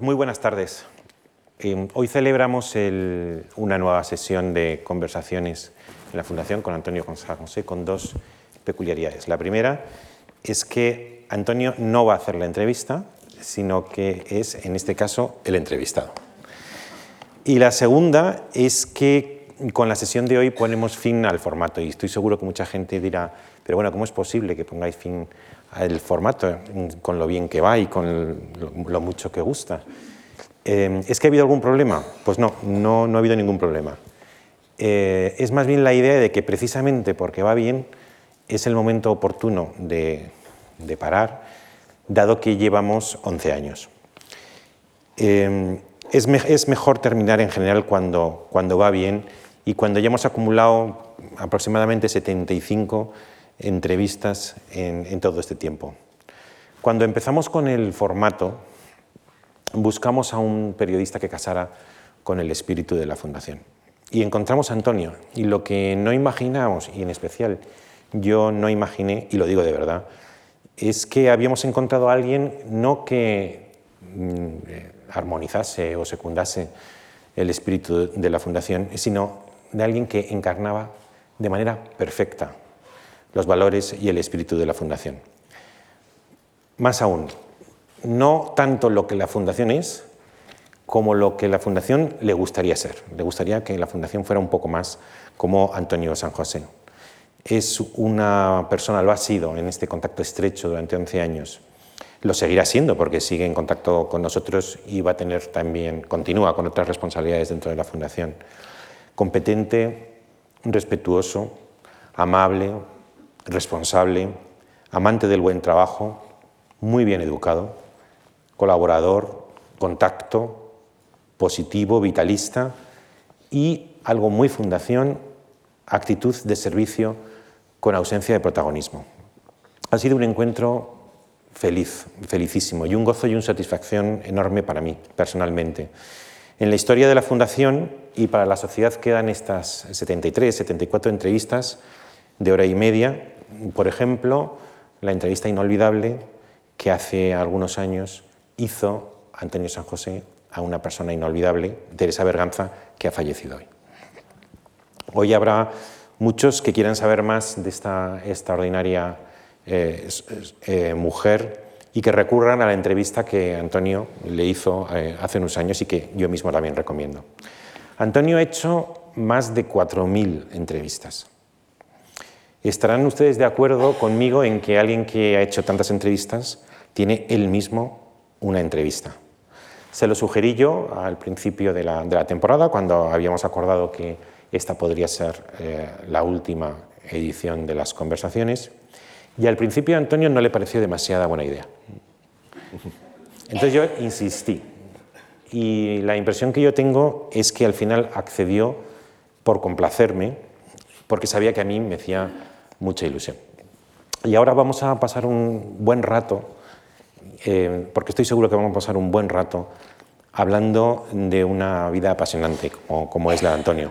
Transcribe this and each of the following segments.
Muy buenas tardes. Eh, hoy celebramos una nueva sesión de conversaciones en la Fundación con Antonio González José con dos peculiaridades. La primera es que Antonio no va a hacer la entrevista, sino que es, en este caso, el entrevistado. Y la segunda es que con la sesión de hoy ponemos fin al formato y estoy seguro que mucha gente dirá, pero bueno, ¿cómo es posible que pongáis fin el formato, con lo bien que va y con lo mucho que gusta. Eh, ¿Es que ha habido algún problema? Pues no, no, no ha habido ningún problema. Eh, es más bien la idea de que precisamente porque va bien es el momento oportuno de, de parar, dado que llevamos 11 años. Eh, es, es, mejor terminar en general cuando, cuando va bien y cuando ya hemos acumulado aproximadamente 75 entrevistas en, todo este tiempo. Cuando empezamos con el formato, buscamos a un periodista que casara con el espíritu de la Fundación. Y encontramos a Antonio. Y lo que no imaginamos, y en especial yo no imaginé, y lo digo de verdad, es que habíamos encontrado a alguien no que mm, eh, armonizase o secundase el espíritu de la Fundación, sino de alguien que encarnaba de manera perfecta los valores y el espíritu de la Fundación. Más aún, no tanto lo que la Fundación es, como lo que la Fundación le gustaría ser. Le gustaría que la Fundación fuera un poco más como Antonio San José. Es una persona, lo ha sido en este contacto estrecho durante 11 años. Lo seguirá siendo porque sigue en contacto con nosotros y va a tener también, continúa con otras responsabilidades dentro de la Fundación. Competente, respetuoso, amable, responsable, amante del buen trabajo, muy bien educado, colaborador, contacto, positivo, vitalista y algo muy fundación, actitud de servicio con ausencia de protagonismo. Ha sido un encuentro feliz, felicísimo y un gozo y una satisfacción enorme para mí personalmente. En la historia de la Fundación y para la sociedad quedan estas 73, 74 entrevistas de hora y media por ejemplo, la entrevista inolvidable que hace algunos años hizo Antonio San José a una persona inolvidable, Teresa Berganza, que ha fallecido hoy. Hoy habrá muchos que quieran saber más de esta extraordinaria eh, eh, mujer y que recurran a la entrevista que Antonio le hizo eh, hace unos años y que yo mismo también recomiendo. Antonio ha hecho más de 4.000 entrevistas. ¿Estarán ustedes de acuerdo conmigo en que alguien que ha hecho tantas entrevistas tiene él mismo una entrevista? Se lo sugerí yo al principio de la, temporada, cuando habíamos acordado que esta podría ser eh, la última edición de las conversaciones, y al principio a Antonio no le pareció demasiada buena idea. Entonces yo insistí, y la impresión que yo tengo es que al final accedió por complacerme, porque sabía que a mí me hacía mucha ilusión. Y ahora vamos a pasar un buen rato, eh, porque estoy seguro que vamos a pasar un buen rato hablando de una vida apasionante como, es la de Antonio.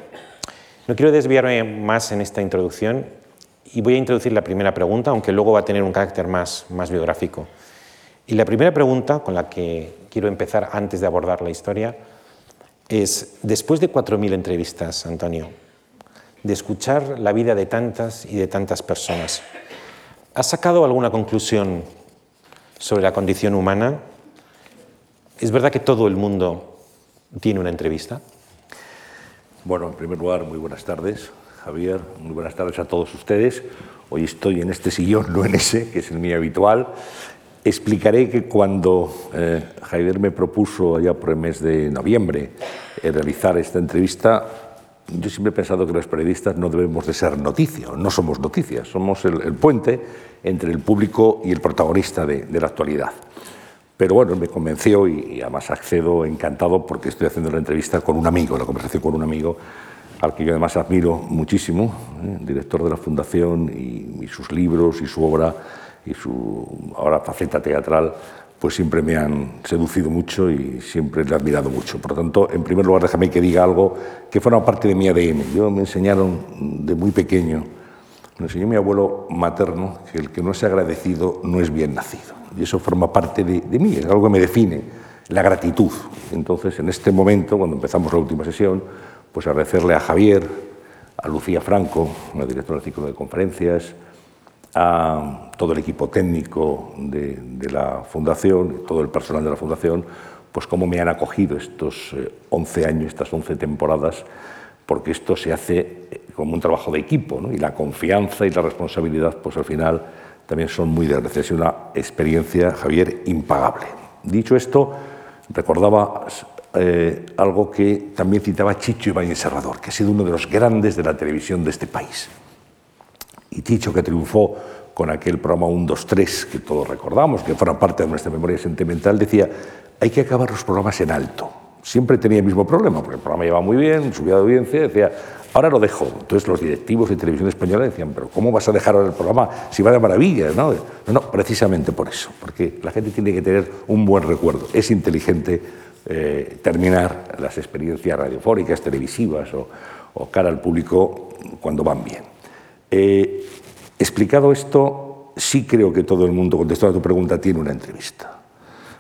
No quiero desviarme más en esta introducción y voy a introducir la primera pregunta, aunque luego va a tener un carácter más, más biográfico. Y la primera pregunta con la que quiero empezar antes de abordar la historia es, después de 4.000 entrevistas, Antonio, de escuchar la vida de tantas y de tantas personas. ¿Has sacado alguna conclusión sobre la condición humana? ¿Es verdad que todo el mundo tiene una entrevista? Bueno, en primer lugar, muy buenas tardes, Javier. Muy buenas tardes a todos ustedes. Hoy estoy en este sillón, no en ese, que es el mío habitual. Explicaré que cuando eh, Javier me propuso, allá por el mes de noviembre, eh, realizar esta entrevista, yo siempre he pensado que los periodistas no debemos de ser noticia, no somos noticias, somos el, puente entre el público y el protagonista de, la actualidad. Pero bueno, me convenció y, además accedo encantado porque estoy haciendo la entrevista con un amigo, la conversación con un amigo al que yo además admiro muchísimo, ¿eh? director de la Fundación y, y, sus libros y su obra y su ahora faceta teatral pues siempre me han seducido mucho y siempre le he admirado mucho. Por lo tanto, en primer lugar, déjame que diga algo que forma parte de mi ADN. Yo me enseñaron de muy pequeño, me enseñó mi abuelo materno, que el que no es agradecido no es bien nacido. Y eso forma parte de, mí, es algo que me define la gratitud. Entonces, en este momento, cuando empezamos la última sesión, pues agradecerle a Javier, a Lucía Franco, la directora del ciclo de conferencias, a todo el equipo técnico de, la Fundación, todo el personal de la Fundación, pues cómo me han acogido estos 11 eh, años, estas 11 temporadas, porque esto se hace eh, como un trabajo de equipo, y la confianza y la responsabilidad, pues al final también son muy de Es una experiencia, Javier, impagable. Dicho esto, recordaba eh, algo que también citaba Chicho Ibáñez Serrador, que ha sido uno de los grandes de la televisión de este país. Y Chicho, que triunfó con aquel programa 1, 2, 3, que todos recordamos, que fuera parte de nuestra memoria sentimental, decía, hay que acabar los programas en alto. Siempre tenía el mismo problema, porque el programa iba muy bien, subía de audiencia, decía, ahora lo dejo. Entonces los directivos de televisión española decían, pero ¿cómo vas a dejar ahora el programa si va de maravilla? No, no, precisamente por eso, porque la gente tiene que tener un buen recuerdo. Es inteligente eh, terminar las experiencias radiofónicas, televisivas o, cara al público cuando van bien. Eh, explicado esto, sí creo que todo el mundo, contestando a tu pregunta, tiene una entrevista.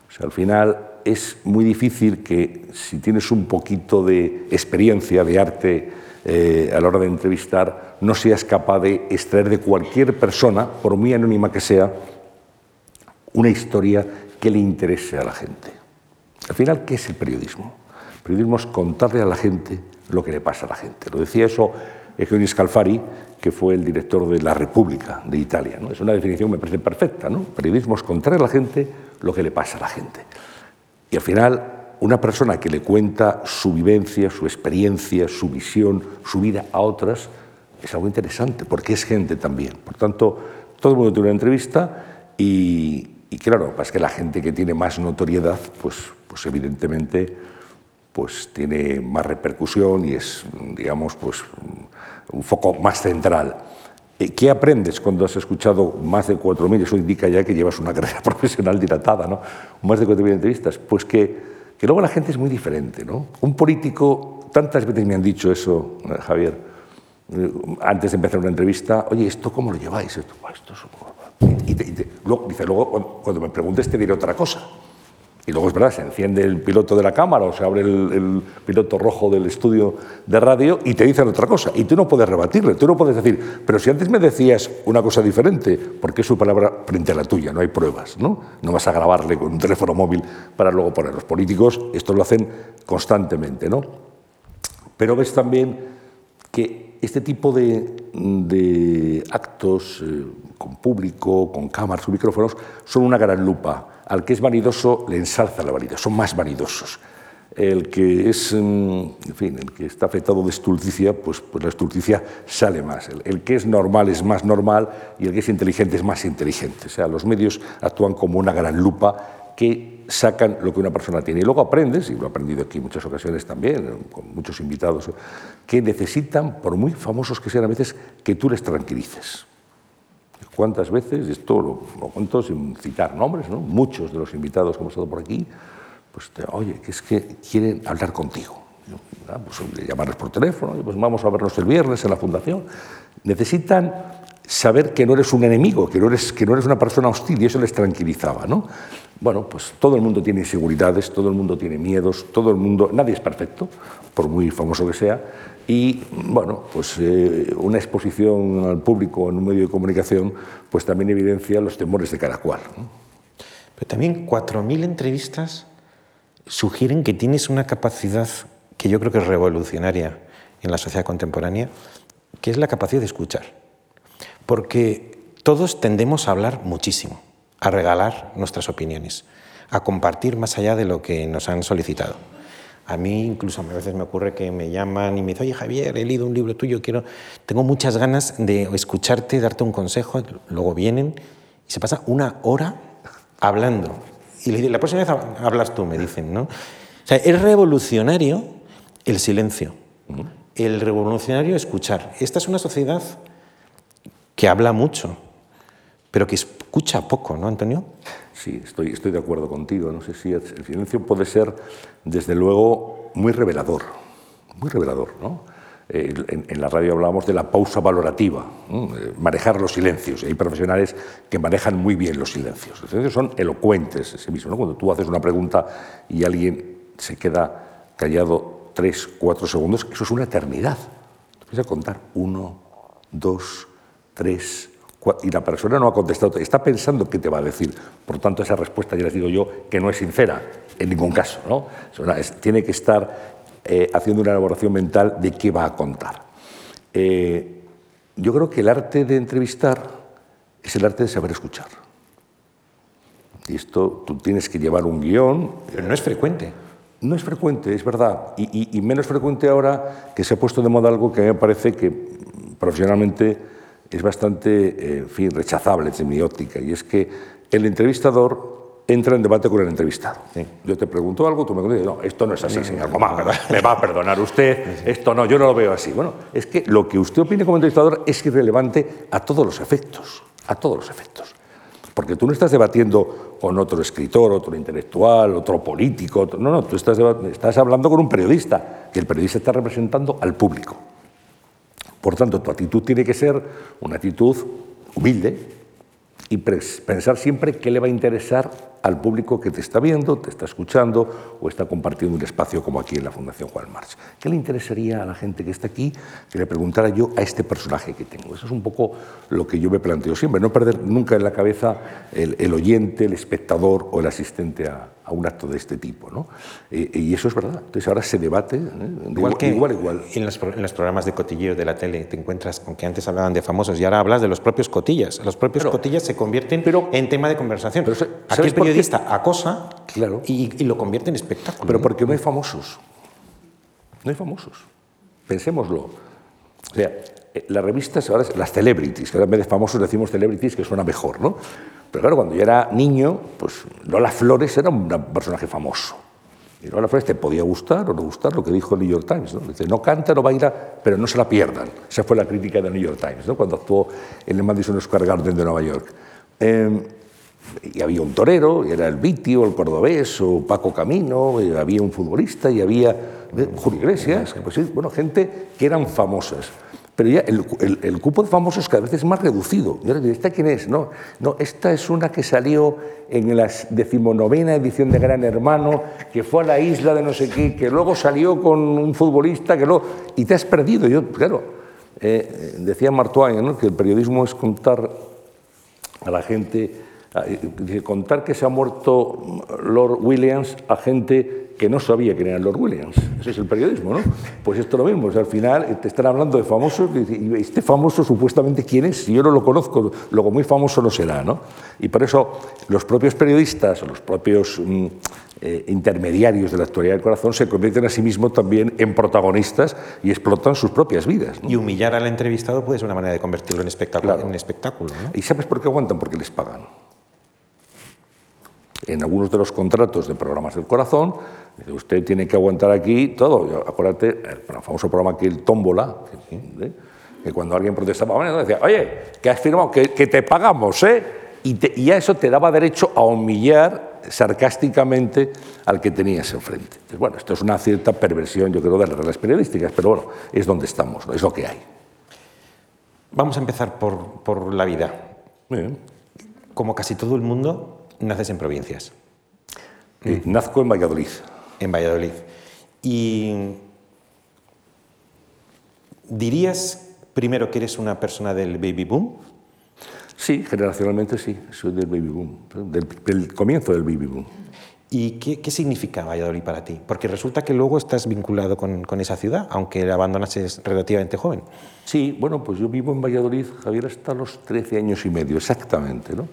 O sea, al final es muy difícil que si tienes un poquito de experiencia de arte eh, a la hora de entrevistar, no seas capaz de extraer de cualquier persona, por muy anónima que sea, una historia que le interese a la gente. Al final, ¿qué es el periodismo? El periodismo es contarle a la gente lo que le pasa a la gente. Lo decía eso Eugenio Scalfari, que fue el director de La República de Italia. ¿no? Es una definición que me parece perfecta. ¿no? Periodismo es contarle a la gente lo que le pasa a la gente. Y al final, una persona que le cuenta su vivencia, su experiencia, su visión, su vida a otras, es algo interesante, porque es gente también. Por tanto, todo el mundo tiene una entrevista y, claro, es que la gente que tiene más notoriedad, pues, pues evidentemente pues tiene más repercusión y es, digamos, pues un foco más central. Eh, ¿Qué aprendes cuando has escuchado más de 4.000? Eso indica ya que llevas una carrera profesional dilatada, ¿no? Más de 4.000 entrevistas. Pues que, que, luego la gente es muy diferente, ¿no? Un político, tantas veces me han dicho eso, eh, Javier, eh, antes de empezar una entrevista, oye, ¿esto cómo lo lleváis? Y, dice, luego cuando me preguntes te diré otra cosa. Y luego es verdad, se enciende el piloto de la cámara o se abre el, piloto rojo del estudio de radio y te dicen otra cosa. Y tú no puedes rebatirle, tú no puedes decir, pero si antes me decías una cosa diferente, ¿por qué su palabra frente a la tuya? No hay pruebas, ¿no? No vas a grabarle con un teléfono móvil para luego poner. Los políticos esto lo hacen constantemente, ¿no? Pero ves también que este tipo de, actos eh, con público, con cámaras, con micrófonos, son una gran lupa al que es vanidoso le ensalza la vanidad, son más vanidosos. El que es, mm, en fin, el que está afectado de estulticia, pues, pues la estulticia sale más. El, que es normal es más normal y el que es inteligente es más inteligente. O sea, los medios actúan como una gran lupa que sacan lo que una persona tiene. Y luego aprendes, y lo he aprendido aquí en muchas ocasiones también, con muchos invitados, que necesitan, por muy famosos que sean a veces, que tú les tranquilices. ¿Cuántas veces, esto lo, cuento sin citar nombres, ¿no? muchos de los invitados que hemos estado por aquí, pues, oye, que es que quieren hablar contigo. Ah, pues, llamarles por teléfono, pues vamos a vernos el viernes en la fundación. Necesitan saber que no eres un enemigo, que no eres, que no eres una persona hostil, y eso les tranquilizaba. ¿no? Bueno, pues todo el mundo tiene inseguridades, todo el mundo tiene miedos, todo el mundo, nadie es perfecto, por muy famoso que sea, y bueno, pues eh, una exposición al público en un medio de comunicación pues también evidencia los temores de cada cual. Pero también 4.000 entrevistas sugieren que tienes una capacidad que yo creo que es revolucionaria en la sociedad contemporánea, que es la capacidad de escuchar. Porque todos tendemos a hablar muchísimo, a regalar nuestras opiniones, a compartir más allá de lo que nos han solicitado. A mí incluso a veces me ocurre que me llaman y me dicen, oye Javier, he leído un libro tuyo, quiero, tengo muchas ganas de escucharte, darte un consejo. Luego vienen y se pasa una hora hablando. Y le la próxima vez hablas tú, me dicen, ¿no? O sea, es revolucionario el silencio, el revolucionario escuchar. Esta es una sociedad que habla mucho, pero que escucha poco, ¿no, Antonio? Sí, estoy, estoy de acuerdo contigo. No sé si el silencio puede ser, desde luego, muy revelador. Muy revelador, ¿no? Eh, en, la radio hablábamos de la pausa valorativa, manejar los silencios. Hay profesionales que manejan muy bien los silencios. Los silencios son elocuentes en sí mismos. Cuando tú haces una pregunta y alguien se queda callado tres, cuatro segundos, eso es una eternidad. Empieza a contar uno, dos, tres, y la persona no ha contestado, está pensando qué te va a decir. Por tanto, esa respuesta, ya les digo yo, que no es sincera en ningún caso. ¿no? tiene que estar eh, haciendo una elaboración mental de qué va a contar. Eh, yo creo que el arte de entrevistar es el arte de saber escuchar. Y esto tú tienes que llevar un guion. Pero no es frecuente. No es frecuente, es verdad. Y, y menos frecuente ahora que se ha puesto de moda algo que a mí me parece que profesionalmente es bastante eh, fin, rechazable desde mi óptica, y es que el entrevistador entra en debate con el entrevistado. Yo te pregunto algo, tú me dices, no, esto no es así, señor Gomá, me va a perdonar usted, esto no, yo no lo veo así. Bueno, es que lo que usted opine como entrevistador es irrelevante a todos los efectos, a todos los efectos. Porque tú no estás debatiendo con otro escritor, otro intelectual, otro político, no, no, tú estás, estás hablando con un periodista, que el periodista está representando al público. Por tanto, tu actitud tiene que ser una actitud humilde y pensar siempre qué le va a interesar al público que te está viendo, te está escuchando o está compartiendo un espacio como aquí en la Fundación Juan March. ¿Qué le interesaría a la gente que está aquí que le preguntara yo a este personaje que tengo? Eso es un poco lo que yo me planteo siempre, no perder nunca en la cabeza el, oyente, el espectador o el asistente a, un acto de este tipo. ¿no? Eh, y eso es verdad. Entonces ahora se debate ¿eh? igual, que igual, igual. En los, en los, programas de cotilleos de la tele te encuentras con que antes hablaban de famosos y ahora hablas de los propios cotillas. Los propios cotillas se convierten pero, en tema de conversación. Pero, Aquí periodista acosa claro. y, lo convierte en espectáculo. Pero porque no hay famosos. No hay famosos. Pensémoslo. O sea, eh, las revistas, ahora las celebrities, que ahora en vez de famosos decimos celebrities, que suena mejor, ¿no? Pero claro, cuando yo era niño, pues Lola Flores era un personaje famoso. Y Lola Flores te podía gustar o no gustar lo que dijo el New York Times. ¿no? Dice, no canta, no baila, pero no se la pierdan. Esa fue la crítica del New York Times, ¿no? cuando actuó en el Madison Square Garden de Nueva York. Eh, y había un torero, y era el Vitio, el cordobés, o Paco Camino, y había un futbolista, y había eh, Julio Iglesias, pues, bueno, gente que eran famosas. Pero ya el, cupo de famosos cada vez es más reducido. ¿Esta quién es? No, no, esta es una que salió en la decimonovena edición de Gran Hermano, que fue a la isla de no sé qué, que luego salió con un futbolista, que luego... Y te has perdido. Yo, claro, eh, decía Martoine que el periodismo es contar a la gente contar que se ha muerto Lord Williams a gente que no sabía quién era Lord Williams. Ese es el periodismo, ¿no? Pues esto lo mismo. al final te están hablando de famosos y este famoso supuestamente quién es, si yo no lo conozco, luego muy famoso no será, ¿no? Y por eso los propios periodistas o los propios mm, eh, intermediarios de la actualidad del corazón se convierten a sí mismos también en protagonistas y explotan sus propias vidas. Y humillar al entrevistado puede ser una manera de convertirlo en espectáculo. En espectáculo ¿no? ¿Y sabes por qué aguantan? Porque les pagan en algunos de los contratos de programas del corazón, usted tiene que aguantar aquí todo. Acuérdate, el famoso programa aquí, el Tómbola, ¿eh? que cuando alguien protestaba, bueno, decía, oye, que has firmado, que, te pagamos, ¿eh? Y, y, a eso te daba derecho a humillar sarcásticamente al que tenías enfrente. Entonces, bueno, esto es una cierta perversión, yo creo, de las reglas periodísticas, pero bueno, es donde estamos, es lo que hay. Vamos a empezar por, por la vida. Como casi todo el mundo, naces en provincias. Eh, nazco en Valladolid. En Valladolid. Y dirías primero que eres una persona del baby boom. Sí, generacionalmente sí, soy del baby boom, del, comienzo del baby boom. ¿Y qué, significa Valladolid para ti? Porque resulta que luego estás vinculado con, con, esa ciudad, aunque la abandonases relativamente joven. Sí, bueno, pues yo vivo en Valladolid, Javier, hasta los 13 años y medio, exactamente, ¿no?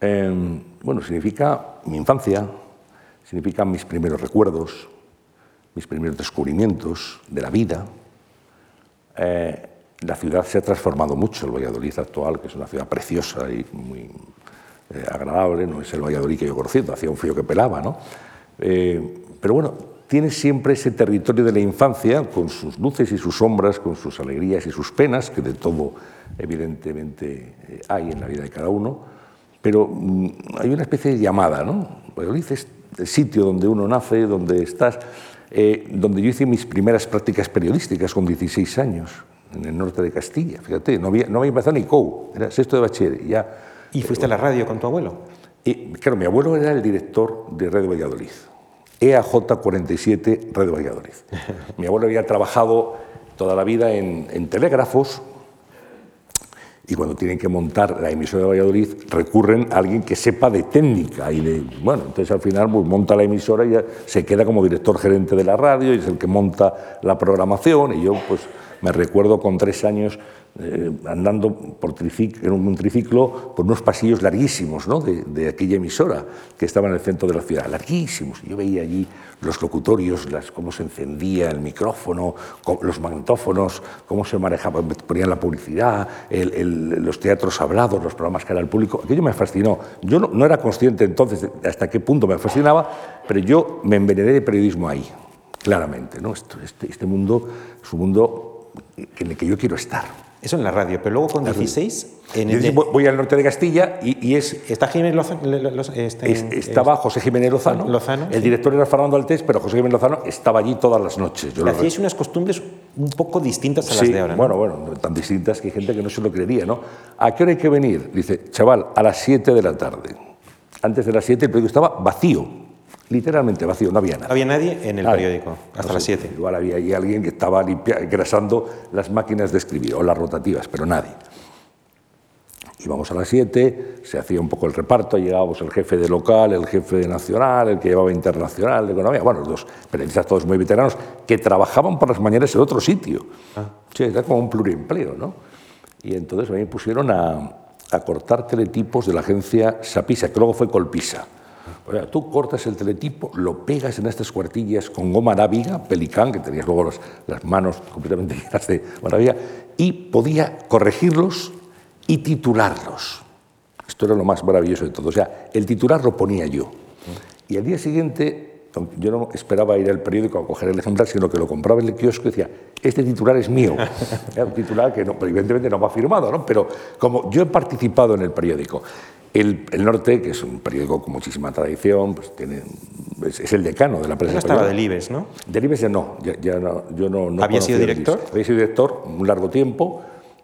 Em, bueno, significa mi infancia, significa mis primeros recuerdos, mis primeros descubrimientos de la vida. Eh, la ciudad se ha transformado mucho, el Valladolid actual, que es una ciudad preciosa y muy eh, agradable, no es el Valladolid que yo conocí, hacía un frío que pelaba, ¿no? Eh, pero bueno, tiene siempre ese territorio de la infancia, con sus luces y sus sombras, con sus alegrías y sus penas, que de todo evidentemente hay en la vida de cada uno pero mm, hay una especie de llamada, ¿no? Valladolid es el sitio donde uno nace, donde estás. eh, donde yo hice mis primeras prácticas periodísticas con 16 años, en el norte de Castilla. Fíjate, no había, no había empezado ni COU, era sexto de bachiller. Ya, ¿Y fuiste a la radio con tu abuelo? Y, claro, mi abuelo era el director de Radio Valladolid, EAJ 47 Radio Valladolid. mi abuelo había trabajado toda la vida en, en telégrafos, y cuando tienen que montar la emisora de Valladolid recurren a alguien que sepa de técnica y de bueno entonces al final pues, monta la emisora y se queda como director gerente de la radio y es el que monta la programación. Y yo pues me recuerdo con tres años eh, andando por en un triciclo por unos pasillos larguísimos ¿no? de, aquella emisora que estaba en el centro de la ciudad, larguísimos. Yo veía allí los locutorios, cómo se encendía el micrófono, los magnetófonos, cómo se manejaba, ponían la publicidad, los teatros hablados, los programas que era el público. Aquello me fascinó. Yo no, era consciente entonces hasta qué punto me fascinaba, pero yo me envenené de periodismo ahí, claramente. ¿no? Este, este mundo es un mundo en el que yo quiero estar. Eso en la radio, pero luego con 16... En el. Voy al norte de Castilla y, y es... ¿Está Jiménez Lozano? Este, es, estaba José Jiménez Lozano. Lozano el sí. director era Fernando Altés, pero José Jiménez Lozano estaba allí todas las noches. Yo Hacíais unas costumbres un poco distintas a sí, las de ahora. ¿no? Bueno, bueno, tan distintas que hay gente que no se lo creería, ¿no? ¿A qué hora hay que venir? Dice, chaval, a las 7 de la tarde. Antes de las 7 el periódico estaba vacío literalmente vacío, no había nada. No había nadie en el nadie. periódico, hasta no las sé, 7. Igual había ahí alguien que estaba limpia, engrasando las máquinas de escribir o las rotativas, pero nadie. Íbamos a las 7, se hacía un poco el reparto, llegábamos el jefe de local, el jefe de nacional, el que llevaba internacional, de economía, bueno, los dos periodistas todos muy veteranos que trabajaban por las mañanas en otro sitio. Ah. Sí, era como un pluriempleo, ¿no? Y entonces a mí me pusieron a, a cortar teletipos de la agencia Sapisa, que luego fue Colpisa. Sea, tú cortas el teletipo, lo pegas en estas cuartillas con goma arábiga, pelicán, que tenías luego las manos completamente llenas de maravilla, y podía corregirlos y titularlos. Esto era lo más maravilloso de todo. O sea, el titular lo ponía yo. Y al día siguiente, yo no esperaba ir al periódico a coger el ejemplar, sino que lo compraba en el kiosco y decía, este titular es mío. Era un titular que evidentemente no va firmado, ¿no? pero como yo he participado en el periódico, el, el, Norte, que es un periódico con muchísima tradición, pues tiene, es, es el decano de la prensa. No estaba del IBES, ¿no? Del IBES ya no, ya, ya no yo no, no ¿Había sido director? Había sido director un largo tiempo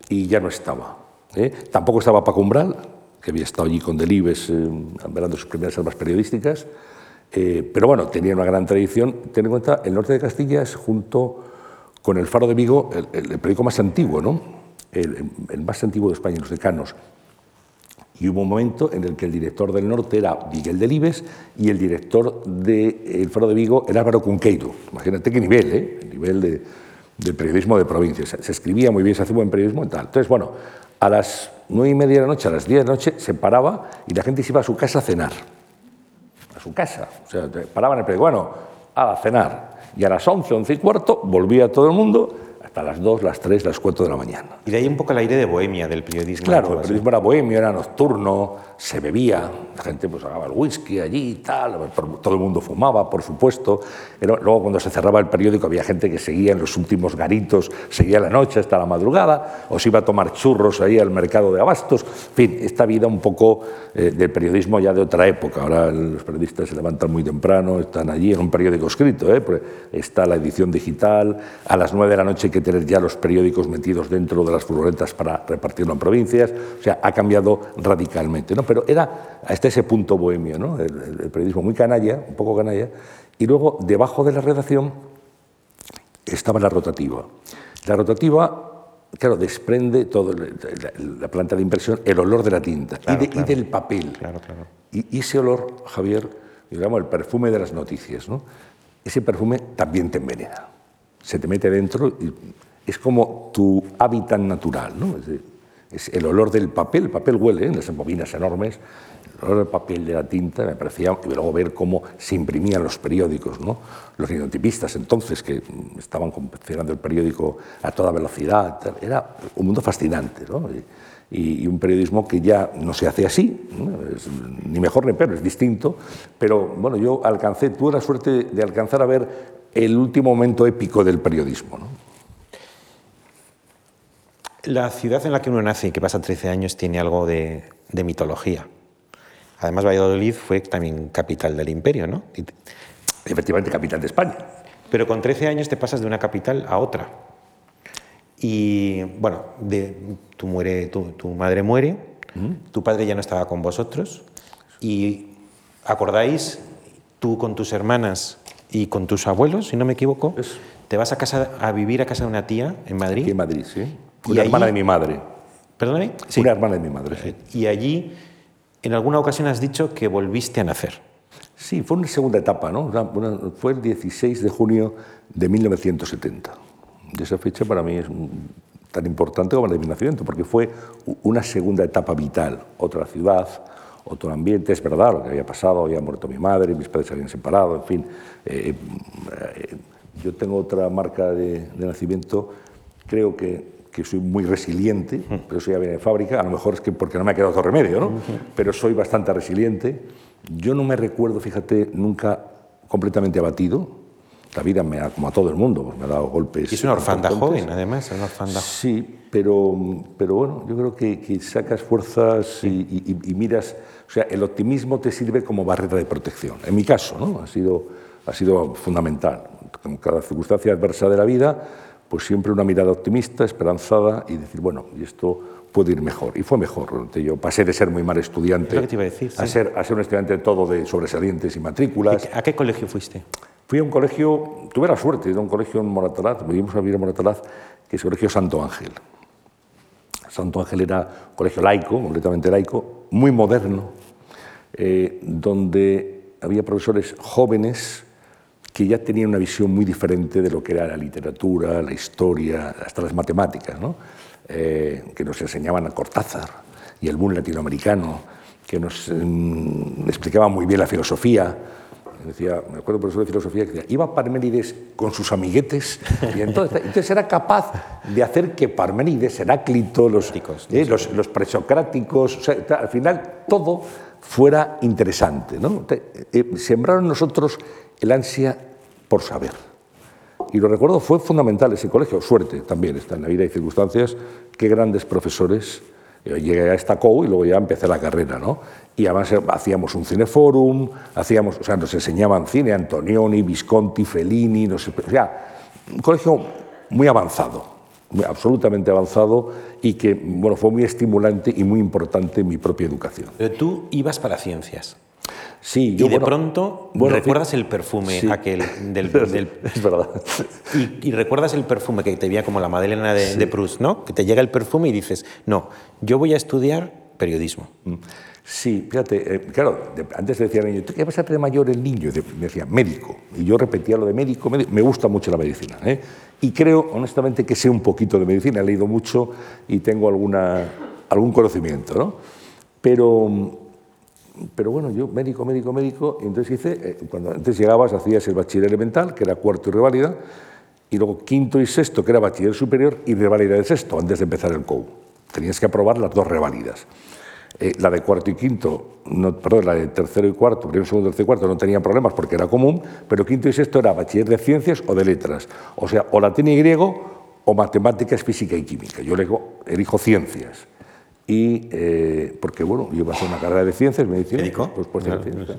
y ya no estaba. ¿eh? Tampoco estaba Paco Umbral, que había estado allí con Delibes eh, velando sus primeras armas periodísticas. Eh, pero bueno, tenía una gran tradición. Ten en cuenta, el norte de Castilla es junto con el Faro de Vigo el periódico más antiguo, ¿no? El, el, más antiguo de España, los decanos. Y hubo un momento en el que el director del norte era Miguel Delibes y el director del de Faro de Vigo era Álvaro Cunqueiro. Imagínate qué nivel, ¿eh? El nivel de, del periodismo de provincias. Se, se escribía muy bien, se hacía buen periodismo y tal. Entonces, bueno, a las nueve y media de la noche, a las diez de la noche, se paraba y la gente se iba a su casa a cenar. A su casa. O sea, paraban el periódico, bueno, a cenar. Y a las once, once y cuarto, volvía todo el mundo hasta las dos, las tres, las cuatro de la mañana. Y de ahí un poco el aire de bohemia del periodismo. Claro, el periodismo era bohemio, era nocturno, se bebía, la gente pues hagaba el whisky allí y tal, todo el mundo fumaba, por supuesto. Pero luego cuando se cerraba el periódico había gente que seguía en los últimos garitos, seguía la noche hasta la madrugada, o se iba a tomar churros ahí al mercado de abastos. En fin, esta vida un poco eh, del periodismo ya de otra época. Ahora los periodistas se levantan muy temprano, están allí en un periódico escrito, ¿eh? está la edición digital, a las nueve de la noche que tener ya los periódicos metidos dentro de las furgonetas para repartirlo en provincias, o sea, ha cambiado radicalmente, ¿no? Pero era hasta ese punto bohemio, ¿no? El, el, periodismo muy canalla, un poco canalla, y luego debajo de la redacción estaba la rotativa. La rotativa, claro, desprende toda la, la, planta de impresión, el olor de la tinta claro, y, de, claro. y, del papel. Claro, claro. Y, y, ese olor, Javier, digamos, el perfume de las noticias, ¿no? Ese perfume también te envenena se te mete dentro y es como tu hábitat natural, ¿no? Es, el olor del papel, el papel huele, ¿eh? las bobinas enormes, el olor del papel, de la tinta, me parecía, y luego ver cómo se imprimían los periódicos, ¿no? Los linotipistas entonces, que estaban confeccionando el periódico a toda velocidad, era un mundo fascinante, ¿no? Y, un periodismo que ya no se hace así, ni mejor ni peor, es distinto, pero bueno, yo alcancé, tuve la suerte de alcanzar a ver el último momento épico del periodismo. ¿no? La ciudad en la que uno nace y que pasa 13 años tiene algo de, de mitología. Además, Valladolid fue también capital del imperio, ¿no? Efectivamente, capital de España. Pero con 13 años te pasas de una capital a otra. Y bueno, de, tu, muere, tu, tu madre muere, tu padre ya no estaba con vosotros y acordáis, tú con tus hermanas y con tus abuelos, si no me equivoco, Es- te vas a, casa, a vivir a casa de una tía en Madrid. Aquí en Madrid, sí. ¿Y Una allí? hermana de mi madre. Perdóname. Sí. Una hermana de mi madre, sí. Y allí, en alguna ocasión has dicho que volviste a nacer. Sí, fue una segunda etapa, ¿no? Una- una- fue el 16 de junio de 1970. Y esa fecha para mí es tan importante como la de mi nacimiento, porque fue una segunda etapa vital. Otra ciudad, otro ambiente, es verdad lo que había pasado, había muerto mi madre, mis padres se habían separado, en fin. eh, eh, yo tengo otra marca de, de nacimiento, creo que, que soy muy resiliente, pero eso ya viene de fábrica, a lo mejor es que porque no me ha quedado otro remedio, ¿no? Pero soy bastante resiliente. Yo no me recuerdo, fíjate, nunca completamente abatido. La vida me ha, como a todo el mundo, pues me ha dado golpes. Y es una orfanda joven, además, una orfanda Sí, pero, pero bueno, yo creo que, que sacas fuerzas y, y- y miras, o sea, el optimismo te sirve como barrera de protección. En mi caso, ¿no? Ha sido, ha sido fundamental. Con cada circunstancia adversa de la vida, pues siempre una mirada optimista, esperanzada y decir, bueno, y esto puede ir mejor. Y fue mejor. Yo pasé de ser muy mal estudiante Es a decir, a, sí. ser, a ser un estudiante todo de sobresalientes y matrículas. ¿A qué colegio fuiste? Fui a un colegio, tuve la suerte de ir a un colegio en Moratalaz, vivimos a vivir en Moratalaz, que es el colegio Santo Ángel. Santo Ángel era un colegio laico, completamente laico, muy moderno, eh, donde había profesores jóvenes que ya tenían una visión muy diferente de lo que era la literatura, la historia, hasta las matemáticas, ¿no? Eh, que nos enseñaban a Cortázar y el boom latinoamericano, que nos mm, explicaban muy bien la filosofía. Decía, me acuerdo profesor de filosofía que decía, iba Parménides con sus amiguetes y entonces, entonces era capaz de hacer que Parménides, Heráclito, los, eh, los, los presocráticos, o sea, ta- al final todo fuera interesante. ¿no? Te- eh, sembraron nosotros el ansia por saber. Y lo recuerdo, fue fundamental ese colegio, suerte también, está en la vida y circunstancias, qué grandes profesores. Yo llegué a esta COU y luego ya empecé la carrera, ¿no? Y además eh, hacíamos un cineforum, hacíamos, o sea, nos enseñaban cine, Antonioni, Visconti, Fellini, no sé, o sea, un colegio muy avanzado, absolutamente avanzado y que, bueno, fue muy estimulante y muy importante en mi propia educación. Pero tú ibas para ciencias. Sí, Y yo, de bueno, pronto bueno, recuerdas sí. el perfume Sí. aquel del, del- Es verdad. y, y recuerdas el perfume que te veía como la Madalena de, de Proust, ¿no? Que te llega el perfume y dices, no, yo voy a estudiar periodismo. Sí, fíjate, eh, claro, de- antes decía al niño, ¿tú qué vas a hacer de mayor el niño? De- me decía, médico. Y yo repetía lo de médico, médico. me gusta mucho la medicina. ¿eh? Y creo, honestamente, que sé un poquito de medicina, he leído mucho y tengo alguna, algún conocimiento, ¿no? Pero, pero bueno, yo médico, médico, médico, entonces hice, eh, cuando antes llegabas hacías el bachiller elemental, que era cuarto y reválida, y luego quinto y sexto, que era bachiller superior, y reválida de sexto, antes de empezar el COU. Tenías que aprobar las dos reválidas. Eh, la de cuarto y quinto, no, perdón, la de tercero y cuarto, primero, segundo, tercero y cuarto no tenían problemas porque era común, pero quinto y sexto era bachiller de ciencias o de letras. O sea, o latín y griego o matemáticas, física y química. Yo elijo, elijo ciencias. Y, eh, porque bueno, yo iba a hacer una carrera de ciencias, medicina, ¿Médico? pues, pues Claro, ciencias.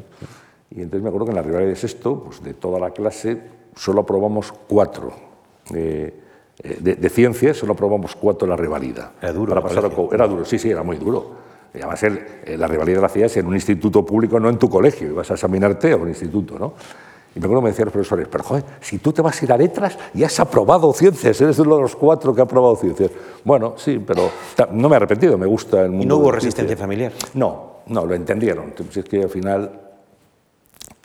Y entonces me acuerdo que en la rivalidad de sexto, pues de toda la clase, solo aprobamos cuatro. eh, de, de ciencias solo aprobamos cuatro en la rivalidad. Era duro Para pasar era duro, sí, sí, era muy duro. Y además, el- eh, la rivalidad la hacías en un instituto público, no en tu colegio. Ibas a examinarte a un instituto, ¿no? Y me acuerdo me decían los profesores, pero joder, si tú te vas a ir a letras y has aprobado ciencias, eres uno de los cuatro que ha aprobado ciencias. Bueno, sí, pero no me he arrepentido, me gusta el mundo. ¿Y no hubo de resistencia familiar? No, no, lo entendieron. Entonces es que al final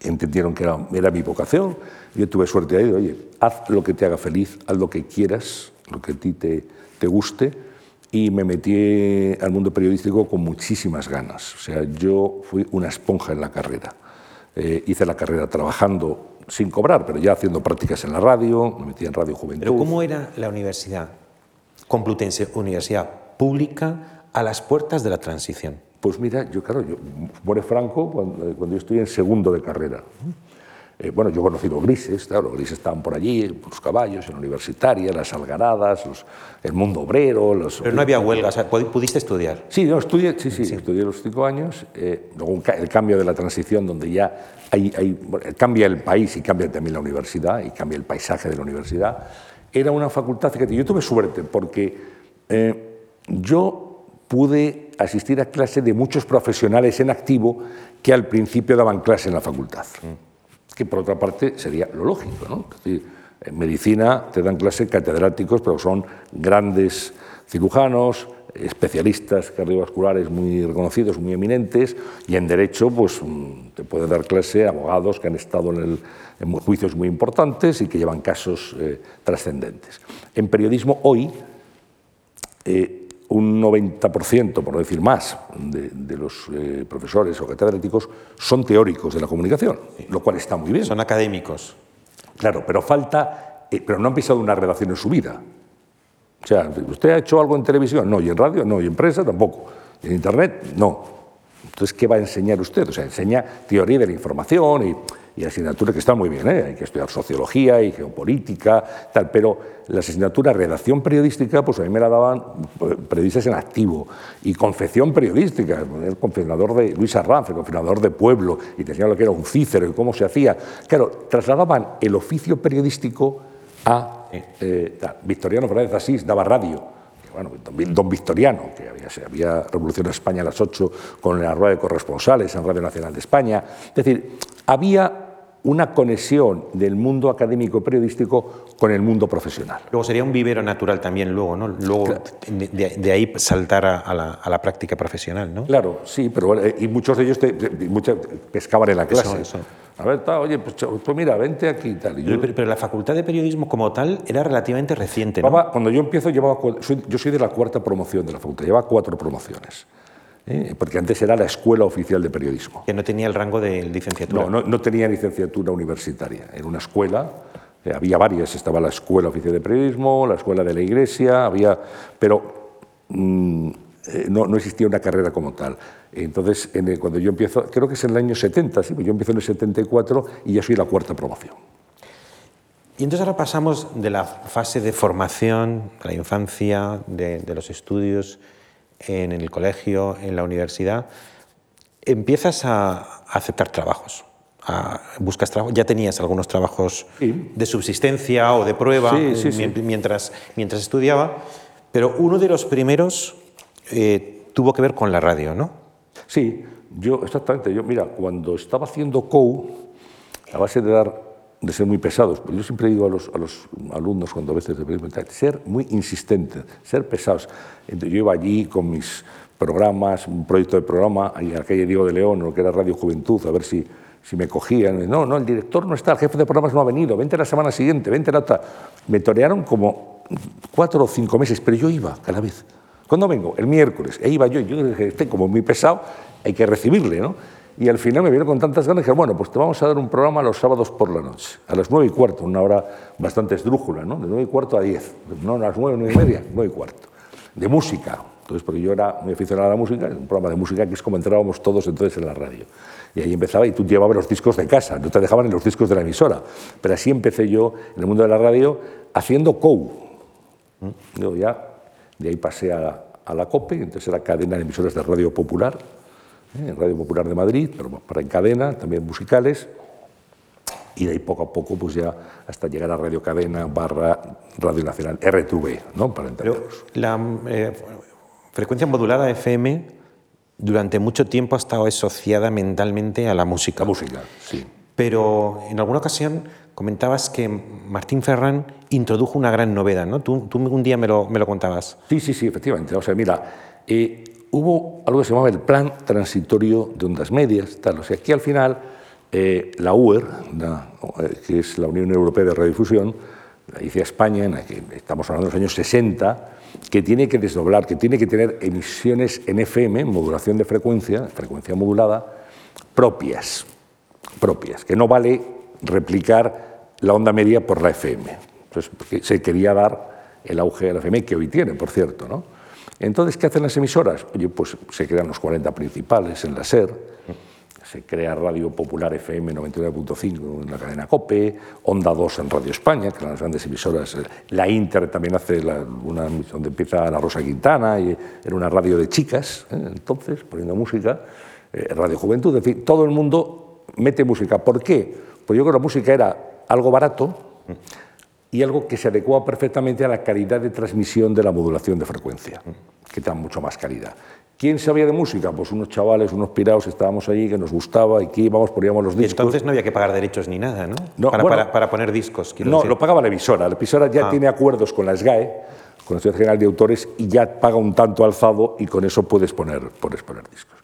entendieron que era, era mi vocación. Yo tuve suerte ahí de, oye, haz lo que te haga feliz, haz lo que quieras, lo que a ti te, te guste. Y me metí al mundo periodístico con muchísimas ganas. O sea, yo fui una esponja en la carrera. Eh, hice la carrera trabajando sin cobrar, pero ya haciendo prácticas en la radio, me metí en Radio Juventud. Pero ¿cómo era la universidad complutense, universidad pública, a las puertas de la transición? Pues mira, yo claro, yo muere Franco cuando, cuando yo estoy en segundo de carrera. Eh, bueno, yo he conocido grises, claro, los grises estaban por allí, los caballos, en la universitaria, las algaradas, los- el mundo obrero. Los, Pero no había huelga, o sea, pu- pudiste estudiar. Sí, yo estudié, sí, sí, estudié los cinco años. eh, luego el cambio de la transición, donde ya hay, hay- cambia el país y cambia también la universidad y cambia el paisaje de la universidad. Era una facultad, fíjate, yo tuve suerte porque eh, yo pude asistir a clase de muchos profesionales en activo que al principio daban clase en la facultad. Que por otra parte sería lo lógico, ¿no? En medicina te dan clase catedráticos, pero son grandes cirujanos, especialistas cardiovasculares muy reconocidos, muy eminentes, y en derecho pues mm, te pueden dar clase abogados que han estado en, el- en juicios muy importantes y que llevan casos eh, trascendentes. En periodismo hoy eh, un 90%, por no decir más, de, de los eh, profesores o catedráticos son teóricos de la comunicación, lo cual está muy bien. Son académicos. Claro, pero falta, eh, pero no han pisado una redacción en su vida. O sea, ¿usted ha hecho algo en televisión? No, y en radio, no, y en prensa tampoco. Y en internet, no. Entonces, ¿qué va a enseñar usted? O sea, enseña teoría de la información y, y asignaturas que están muy bien, ¿eh? hay que estudiar sociología y geopolítica, tal, pero la asignatura redacción periodística, pues a mí me la daban eh, periodistas en activo, y confección periodística, el confeccionador de Luis Arranz, el confeccionador de Pueblo, y te enseñaban lo que era un cícero y cómo se hacía. Claro, trasladaban el oficio periodístico a eh, tal. Victoriano Fernández Asís, daba radio bueno, don, Victoriano, que había, había Revolución en España a las 8 con la rueda de corresponsales en Radio Nacional de España. Es decir, había una conexión del mundo académico periodístico con el mundo profesional. Luego sería un vivero natural también luego, ¿no? Luego de, de- de ahí saltar a, a la, a la práctica profesional, ¿no? Claro, sí, pero y muchos de ellos te- muchos pescaban en la clase. eso. A ver, ta, oye, pues, ch- pues mira, vente aquí y tal. Y yo- Pero, pero la facultad de periodismo como tal era relativamente reciente, ¿no? Cuando yo empiezo, llevaba, soy- yo soy de la cuarta promoción de la facultad, llevaba cuatro promociones. ¿Eh? Porque antes era la Escuela Oficial de Periodismo. Que no tenía el rango de licenciatura. No, no, no tenía licenciatura universitaria. Era una escuela, eh, había varias, estaba la Escuela Oficial de Periodismo, la Escuela de la Iglesia, había, pero mm, eh, no, no existía una carrera como tal. Entonces, en el- cuando yo empiezo, creo que es en el año 70, sí, pues yo empiezo en el 74 y ya soy la cuarta promoción. Y entonces ahora pasamos de la fase de formación, de la infancia, de, de los estudios en el colegio, en la universidad, empiezas a, aceptar trabajos. a- buscas trabajo, ya tenías algunos trabajos Sí. de subsistencia o de prueba Sí, sí, Mientras, mientras estudiaba, pero uno de los primeros eh, tuvo que ver con la radio, ¿no? Sí, yo, exactamente. Yo, mira, cuando estaba haciendo COU, a base de dar, de ser muy pesados, yo siempre digo a los, a los alumnos cuando a veces de ser muy insistentes, ser pesados. Entonces, yo iba allí con mis programas, un proyecto de programa, en la calle Diego de León, lo que era Radio Juventud, a ver si, si me cogían. No, no, el director no está, el jefe de programas no ha venido, vente la semana siguiente, vente la otra. Me torearon como cuatro o cinco meses, pero yo iba cada vez. ¿Cuándo vengo? El miércoles. E iba yo, yo dije, este como muy pesado, hay que recibirle, ¿no? Y al final me vieron con tantas ganas que, bueno, pues te vamos a dar un programa los sábados por la noche, a las nueve y cuarto, una hora bastante esdrújula, ¿no? De nueve y cuarto a diez. No, a las nueve, nueve y media, nueve y cuarto. De música. Entonces, porque yo era muy aficionado a la música, un programa de música que es como entrábamos todos entonces en la radio. Y ahí empezaba, y tú llevabas los discos de casa, no te dejaban en los discos de la emisora. Pero así empecé yo en el mundo de la radio haciendo COU, yo ya de ahí pasé a, a la COPE, entonces era cadena de emisoras de Radio Popular, ¿eh? Radio Popular de Madrid, pero para en cadena, también musicales, y de ahí poco a poco, pues ya hasta llegar a Radio Cadena barra Radio Nacional, RTV, ¿no? Para Pero entendernos. la eh, frecuencia modulada FM durante mucho tiempo ha estado asociada mentalmente a la música. La música, sí. Pero en alguna ocasión comentabas que Martín Ferrán introdujo una gran novedad, ¿no? Tú, tú un día me lo, me lo contabas. Sí, sí, sí, efectivamente. O sea, mira, eh, hubo algo que se llamaba el Plan Transitorio de Ondas Medias. Tal. O sea, aquí al final eh, la UER, eh, que es la Unión Europea de Radiodifusión, la dice España, en la que estamos hablando de los años 60, que tiene que desdoblar, que tiene que tener emisiones en FM, modulación de frecuencia, frecuencia modulada, propias, propias, que no vale replicar la onda media por la FM. Entonces, se quería dar el auge de la FM, que hoy tiene, por cierto. ¿no? Entonces, ¿qué hacen las emisoras? Oye, pues se crean los 40 principales en la SER, se crea Radio Popular FM 99.5 en la cadena COPE, Onda 2 en Radio España, que las grandes emisoras. La Inter también hace una donde empieza la Rosa Quintana, y era una radio de chicas, ¿eh? entonces, poniendo música, eh, Radio Juventud, en fin, todo el mundo mete música. ¿Por qué? Pues yo creo que la música era algo barato y algo que se adecuaba perfectamente a la calidad de transmisión de la modulación de frecuencia, que da mucho más calidad. ¿Quién sabía de música? Pues unos chavales, unos pirados, estábamos allí, que nos gustaba y que íbamos, poníamos los discos. Y entonces no había que pagar derechos ni nada, ¿no? para, para, poner discos. No, lo pagaba la emisora. La emisora ya ah. tiene acuerdos con la SGAE, con la Sociedad General de Autores, y ya paga un tanto alzado y con eso puedes poner, puedes poner discos.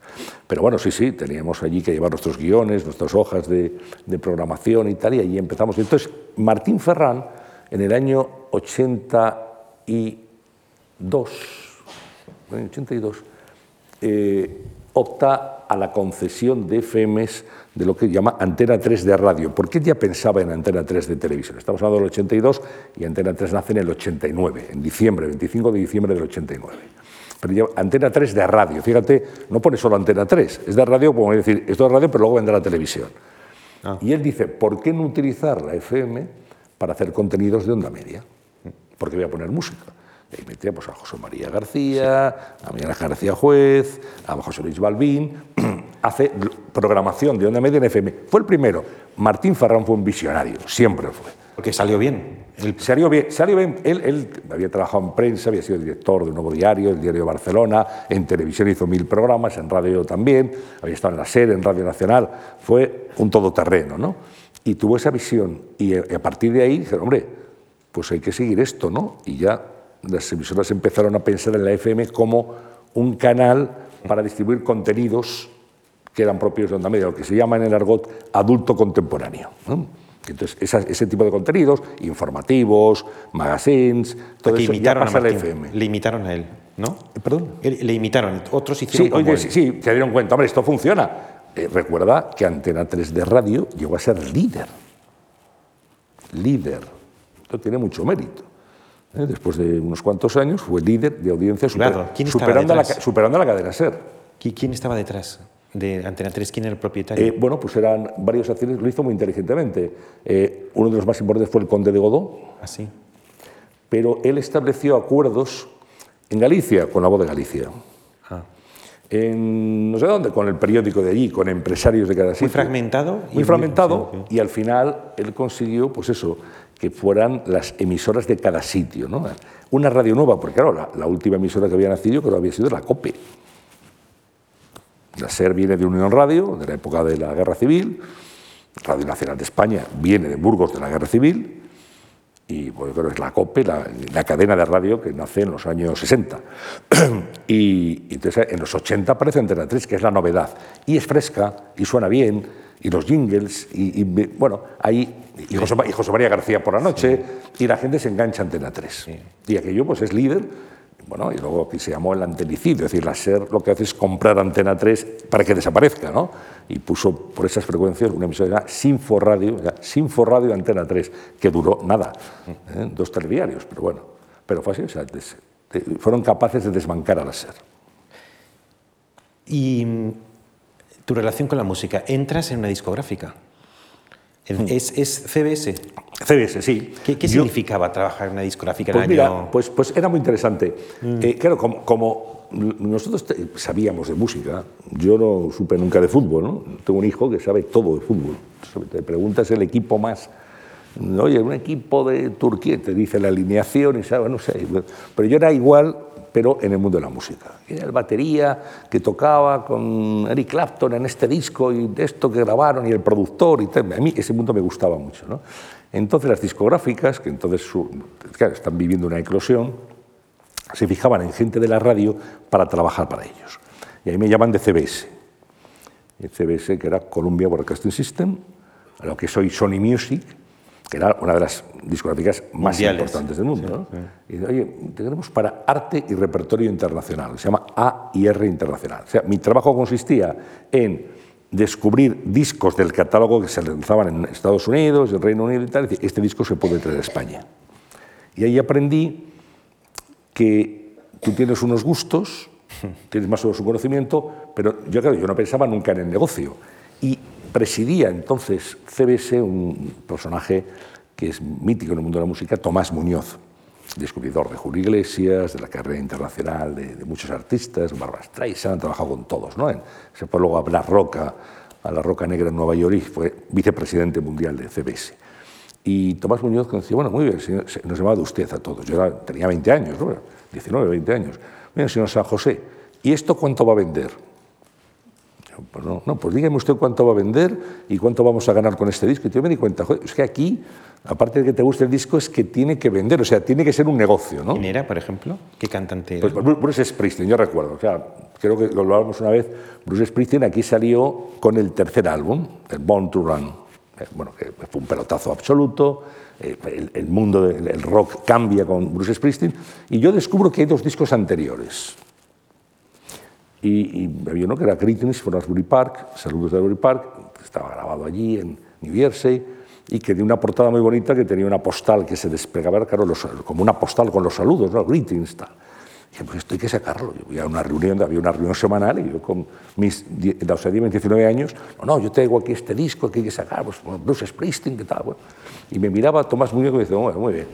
Pero bueno, sí, sí, teníamos allí que llevar nuestros guiones, nuestras hojas de, de programación y tal, y allí empezamos. Entonces, Martín Ferrán, en el año 82, en 82, eh, opta a la concesión de FMs de lo que llama Antena 3 de radio. ¿Por qué ya pensaba en Antena 3 de televisión? Estamos hablando del 82 y Antena 3 nace en el 89, en diciembre, 25 de diciembre del 89. Pero ya, Antena 3 de radio, fíjate, no pone solo Antena 3, es de radio, como decir, esto es radio, pero luego vendrá la televisión. Ah. Y él dice, ¿por qué no utilizar la FM para hacer contenidos de onda media? Porque voy a poner música. Y metía pues, a José María García, a Miguel García Juez, a José Luis Balbín. Hace programación de onda media en FM. Fue el primero. Martín Ferrán fue un visionario, siempre fue. Porque salió bien. Salió bien, salió bien. Él, él, había trabajado en prensa, había sido director de un nuevo diario, el Diario de Barcelona, en televisión hizo mil programas, en radio también, había estado en la SER, en Radio Nacional, fue un todoterreno, ¿no? Y tuvo esa visión, y a partir de ahí dijeron, hombre, pues hay que seguir esto, ¿no? Y ya las emisoras empezaron a pensar en la FM como un canal para distribuir contenidos que eran propios de onda media, lo que se llama en el argot adulto contemporáneo. Entonces, ese tipo de contenidos, informativos, magazines, todo eso imitaron pasa a, la FM. Le imitaron a él, ¿no? ¿Perdón? Le imitaron, otros hicieron sí, como oye, Sí, sí, se dieron cuenta, hombre, esto funciona. Eh, recuerda que Antena 3 de radio llegó a ser líder. Líder. Esto tiene mucho mérito. ¿eh? después de unos cuantos años, fue líder de audiencia superando, la, superando, la, cadena SER. ¿Quién estaba detrás de Antena 3? ¿Quién era el propietario? Eh, bueno, pues eran varios acciones, lo hizo muy inteligentemente. Uno de los más importantes fue el conde de Godó. Así. Ah, pero él estableció acuerdos en Galicia, con la voz de Galicia. En no sé dónde, con el periódico de allí, con empresarios de cada sitio. Muy fragmentado. Muy fragmentado. Y al final él consiguió, pues eso, que fueran las emisoras de cada sitio. ¿no? Una radio nueva, porque claro, la, última emisora que había nacido creo había sido la COPE. La SER viene de Unión Radio, de la época de la Guerra Civil, Radio Nacional de España viene de Burgos de la Guerra Civil, y bueno, creo que es la COPE, la, cadena de radio que nace en los años 60. y, entonces en los 80 aparece Antena 3, que es la novedad, y es fresca, y suena bien, y los jingles, y, bueno, ahí, y José, María García por la noche, y la gente se engancha a Antena 3. Y aquello pues es líder, bueno, y luego aquí se llamó el antelicidio, es decir, la SER lo que hace es comprar Antena 3 para que desaparezca, ¿no? Y puso por esas frecuencias una emisora llamada Sinforadio, Sinforadio Antena 3, que duró nada, ¿eh? dos telediarios, pero bueno, pero fue así, fueron capaces de desbancar a la SER. Y tu relación con la música, entras en una discográfica. Hmm. ¿Es, CBS? CBS, sí. ¿Qué, significaba trabajar en una discográfica pues mira, pues, pues, era muy interesante. Hmm. Eh, claro, como, nosotros sabíamos de música, yo no supe nunca de fútbol, ¿no? Tengo un hijo que sabe todo de fútbol. Te preguntas el equipo más... Oye, un equipo de Turquía te dice la alineación y sabe, no sé. Pero yo era igual pero en el mundo de la música. Era el batería que tocaba con Eric Clapton en este disco y esto que grabaron y el productor y tal. A mí ese mundo me gustaba mucho. ¿no? Entonces las discográficas, que entonces están viviendo una eclosión, se fijaban en gente de la radio para trabajar para ellos. Y ahí me llaman de CBS. El CBS, que era Columbia Broadcasting System, a lo que soy Sony Music, que era una de las discográficas más importantes del mundo. Y dice, oye, tenemos para arte y repertorio internacional, se llama A y R Internacional. O sea, mi trabajo consistía en descubrir discos del catálogo que se lanzaban en Estados Unidos, en Reino Unido y tal, y decir, este disco se puede traer a España. Y ahí aprendí que tú tienes unos gustos, tienes más o menos un conocimiento, pero yo, claro, yo no pensaba nunca en el negocio. Presidía entonces CBS un personaje que es mítico en el mundo de la música, Tomás Muñoz, descubridor de Julio Iglesias, de la carrera internacional de, muchos artistas, Barbara Streisand, ha trabajado con todos. ¿no? se fue luego a La Roca, a la Roca Negra en Nueva York fue vicepresidente mundial de CBS. Y Tomás Muñoz decía, bueno, muy bien, nos llamaba de usted a todos. Yo tenía 20 años, ¿no? 19, 20 años. Mira, señor San José, ¿y esto cuánto va a vender? Pues no, no, pues dígame usted cuánto va a vender y cuánto vamos a ganar con este disco. Y yo me di cuenta, es que aquí, aparte de que te guste el disco, es que tiene que vender, o sea, tiene que ser un negocio. ¿no? ¿Quién era, por ejemplo? ¿Qué cantante era? Pues Bruce Springsteen, yo recuerdo. O sea, creo que lo hablábamos una vez. Bruce Springsteen aquí salió con el tercer álbum, el Born to Run. Eh, bueno, que fue un pelotazo absoluto. Eh, el, mundo del rock cambia con Bruce Springsteen. Y yo descubro que hay dos discos anteriores y, había uno que era Greetings from Asbury Park, Saludos de Asbury Park, que estaba grabado allí en New Jersey, y que tenía una portada muy bonita que tenía una postal que se desplegaba, claro, como una postal con los saludos, ¿no? Greetings, tal. Dije, pues esto hay que sacarlo. Yo voy a una reunión, había una reunión semanal y yo con mis o sea, 29 años, no, no, yo tengo aquí este disco que hay que sacar, pues, Bruce Springsteen, ¿qué tal? Bueno, y me miraba Tomás Muñoz y me decía, bueno, muy bien.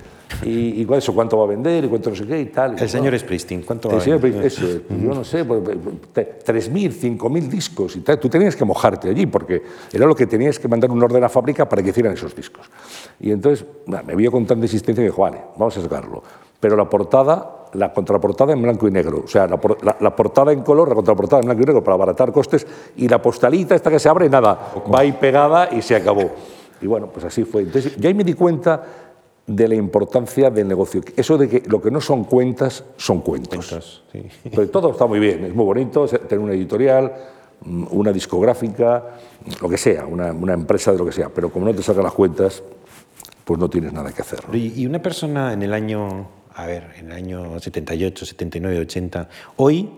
¿Y, y eso cuánto va a vender? ¿Y cuánto no sé qué? Y tal. el señor Springsteen, ¿cuánto va a vender? Eso, yo no sé, 3.000, pues, 5.000 discos y tal. Tú tenías que mojarte allí porque era lo que tenías que mandar un orden a fábrica para que hicieran esos discos. Y entonces me vio con tanta insistencia y dijo, vale, vamos a sacarlo. Pero la portada la contraportada en blanco y negro. O sea, la, portada en color, la contraportada en blanco y negro para abaratar costes y la postalita esta que se abre, nada, va ahí pegada y se acabó. Y bueno, pues así fue. Entonces, yo ahí me di cuenta de la importancia del negocio. Eso de que lo que no son cuentas son cuentos. todo está muy bien, es muy bonito tener una editorial, mm, una discográfica, lo que sea, una, una empresa de lo que sea, pero como no te salgan las cuentas, pues no tienes nada que hacer. Y una persona en el año a ver, en el año 78, 79, 80. Hoy,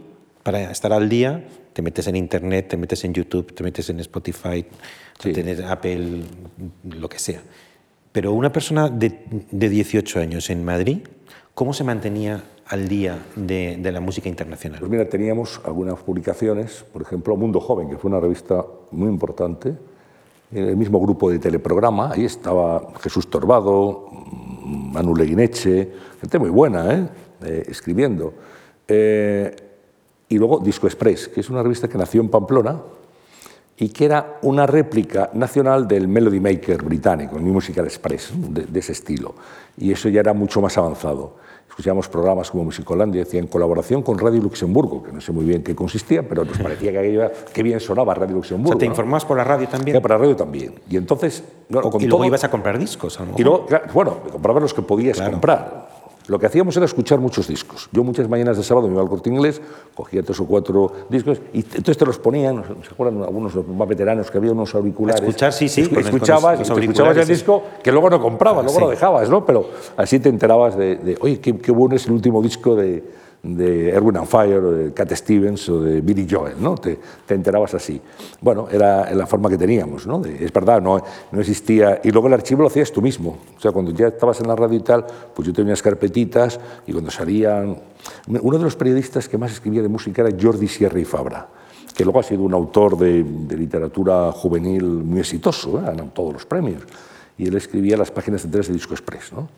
para estar al día, te metes en Internet, te metes en YouTube, te metes en Spotify, tienes Apple, lo que sea. Pero una persona de, de, 18 años en Madrid, ¿cómo se mantenía al día de, de, la música internacional? Pues mira, teníamos algunas publicaciones, por ejemplo, Mundo Joven, que fue una revista muy importante, en el mismo grupo de teleprograma, ahí estaba Jesús Torbado, Manu Leguineche, gente muy buena, ¿eh? Eh, escribiendo. Eh, y luego Disco Express, que es una revista que nació en Pamplona y que era una réplica nacional del Melody Maker británico, el Musical Express, de, ese estilo. Y eso ya era mucho más avanzado. Escuchábamos programas como Musicolandia, decía en colaboración con Radio Luxemburgo, que no sé muy bien qué consistía, pero nos parecía que aquello, qué bien sonaba Radio Luxemburgo. O ¿Te informás por la radio también? Sí, por la radio también. Y entonces... y luego ibas a comprar discos, a lo mejor. Y luego, bueno, compraba los que podías comprar. Lo que hacíamos era escuchar muchos discos. Yo muchas mañanas de sábado me iba al corte inglés, cogía tres o cuatro discos y entonces te los ponían, ¿se acuerdan algunos más veteranos que había unos auriculares? escuchar, sí, sí. escuchabas, escuchabas el disco que luego no comprabas, luego lo dejabas, ¿no? Pero así te enterabas de, oye, qué, qué bueno es el último disco de, de Erwin and Fire o de Cat Stevens o de Billy Joel, ¿no? Te, te enterabas así. Bueno, era la forma que teníamos, ¿no? es verdad, no, no existía... Y luego el archivo lo hacías tú mismo. O sea, cuando ya estabas en la radio y tal, pues yo tenía unas carpetitas y cuando salían... Uno de los periodistas que más escribía de música era Jordi Sierra y Fabra, que luego ha sido un autor de, de literatura juvenil muy exitoso, ¿eh? ganado todos los premios. Y él escribía las páginas enteras de Disco Express, ¿no?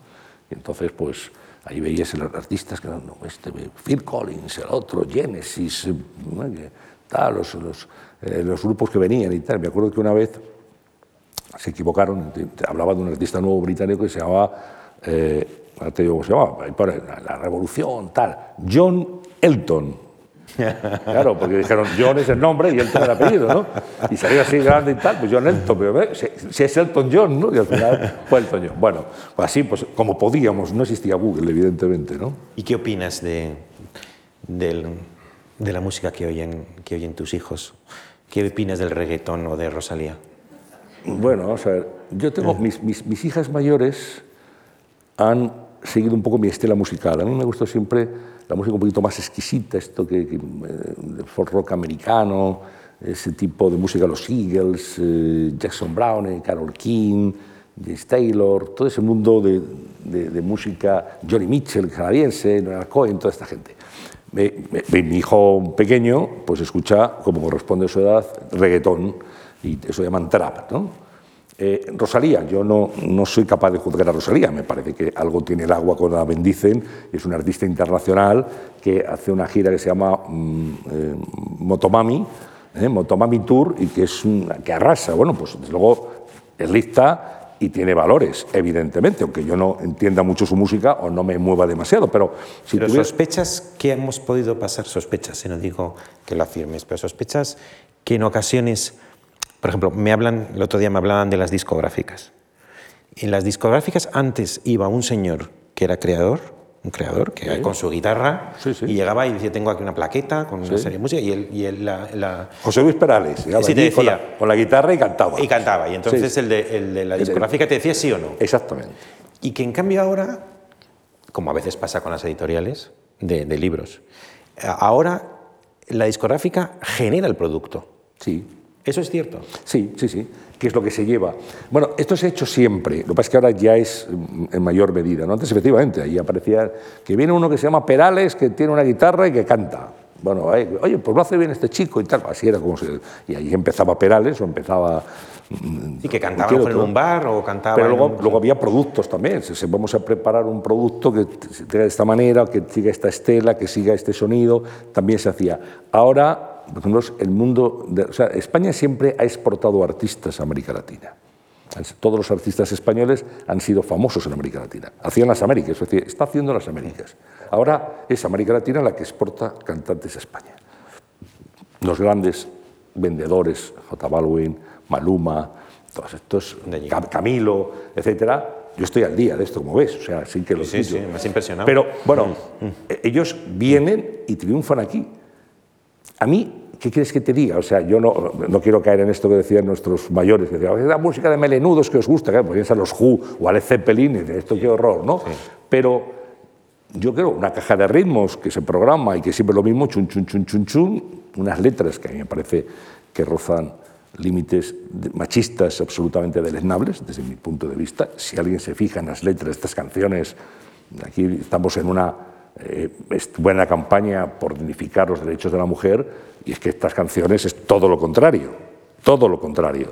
Y entonces, pues Ahí veías los artistas que eran este, Phil Collins, el otro, Genesis, tal, los, los, eh, los, grupos que venían y tal. Me acuerdo que una vez se equivocaron, hablaba de un artista nuevo británico que se llamaba, eh, te cómo se llamaba, la revolución, tal, John Elton. Claro, porque dijeron John es el nombre y Elton el apellido, ¿no? Y salió así grande y tal, pues John Elton, pero si, es Elton John, ¿no? Y al final fue Elton John. Bueno, pues así, pues como podíamos, no existía Google, evidentemente, ¿no? ¿Y qué opinas de, de, de la música que oyen, que oyen tus hijos? ¿Qué opinas del reggaetón o de Rosalía? Bueno, o sea, yo tengo, mis, mis, mis hijas mayores han seguido un poco mi estela musical. A mí me gustó siempre la música un poquito más exquisita, esto que, que eh, folk rock americano, ese tipo de música, los Eagles, eh, Jackson Brown, eh, Carol King, James Taylor, todo ese mundo de, música, Johnny Mitchell, canadiense, Noel Cohen, toda esta gente. mi hijo pequeño pues escucha, como corresponde a su edad, reggaetón. y eso llaman trap, ¿no? Eh, Rosalía, yo no, no, soy capaz de juzgar a Rosalía, me parece que algo tiene el agua cuando la bendicen, es una artista internacional que hace una gira que se llama mm, eh, Motomami, eh, Motomami Tour, y que, es que arrasa, bueno, pues desde luego es lista y tiene valores, evidentemente, aunque yo no entienda mucho su música o no me mueva demasiado, pero si pero sospechas que hemos podido pasar, sospechas, no digo que lo afirmes, pero sospechas que en ocasiones por ejemplo, me hablan, el otro día me hablaban de las discográficas. En las discográficas antes iba un señor que era creador, un creador, que con su guitarra, y llegaba y decía, tengo aquí una plaqueta con una serie de música, y él, y él la, José Luis Perales, sí, te decía, con, la, guitarra y cantaba. Y cantaba, y entonces el de, el, de, la discográfica te decía sí o no. Exactamente. Y que en cambio ahora, como a veces pasa con las editoriales de, de libros, ahora la discográfica genera el producto. Sí. ¿Eso es cierto? Sí, sí, sí, que es lo que se lleva. Bueno, esto se ha hecho siempre, lo que pasa es que ahora ya es mm, en mayor medida. ¿no? Antes, efectivamente, ahí aparecía que viene uno que se llama Perales, que tiene una guitarra y que canta. Bueno, oye, pues lo hace bien este chico y tal. Así era como se... Y ahí empezaba Perales o empezaba... Mm, y que cantaba en un bar o cantaba... Pero luego, luego había productos también. Si vamos a preparar un producto que tenga de esta manera, que siga esta estela, que siga este sonido, también se hacía. Ahora por ejemplo, el mundo, o sea, España siempre ha exportado artistas a América Latina. Todos los artistas españoles han sido famosos en América Latina. Hacían las Américas, es decir, está haciendo las Américas. Ahora es América Latina la que exporta cantantes a España. Los grandes vendedores, J Balwin, Maluma, todos estos, Camilo, etcétera, yo estoy al día de esto, como ves, o sea, sin que lo Sí, sí, me has impresionado. Pero, bueno, mm, mm. ellos vienen y triunfan aquí. A mí, ¿qué quieres que te diga? O sea, yo no, no quiero caer en esto que decían nuestros mayores, que decían, la música de melenudos que os gusta, claro, podrían ser los Who o Alex Zeppelin, esto qué horror, ¿no? Pero yo creo una caja de ritmos que se programa y que siempre es lo mismo, chun, chun, chun, chun, chun, unas letras que a mí me parece que rozan límites machistas absolutamente deleznables, desde mi punto de vista. Si alguien se fija en las letras de estas canciones, aquí estamos en una eh, es buena campaña por dignificar los derechos de la mujer y es que estas canciones es todo lo contrario, todo lo contrario.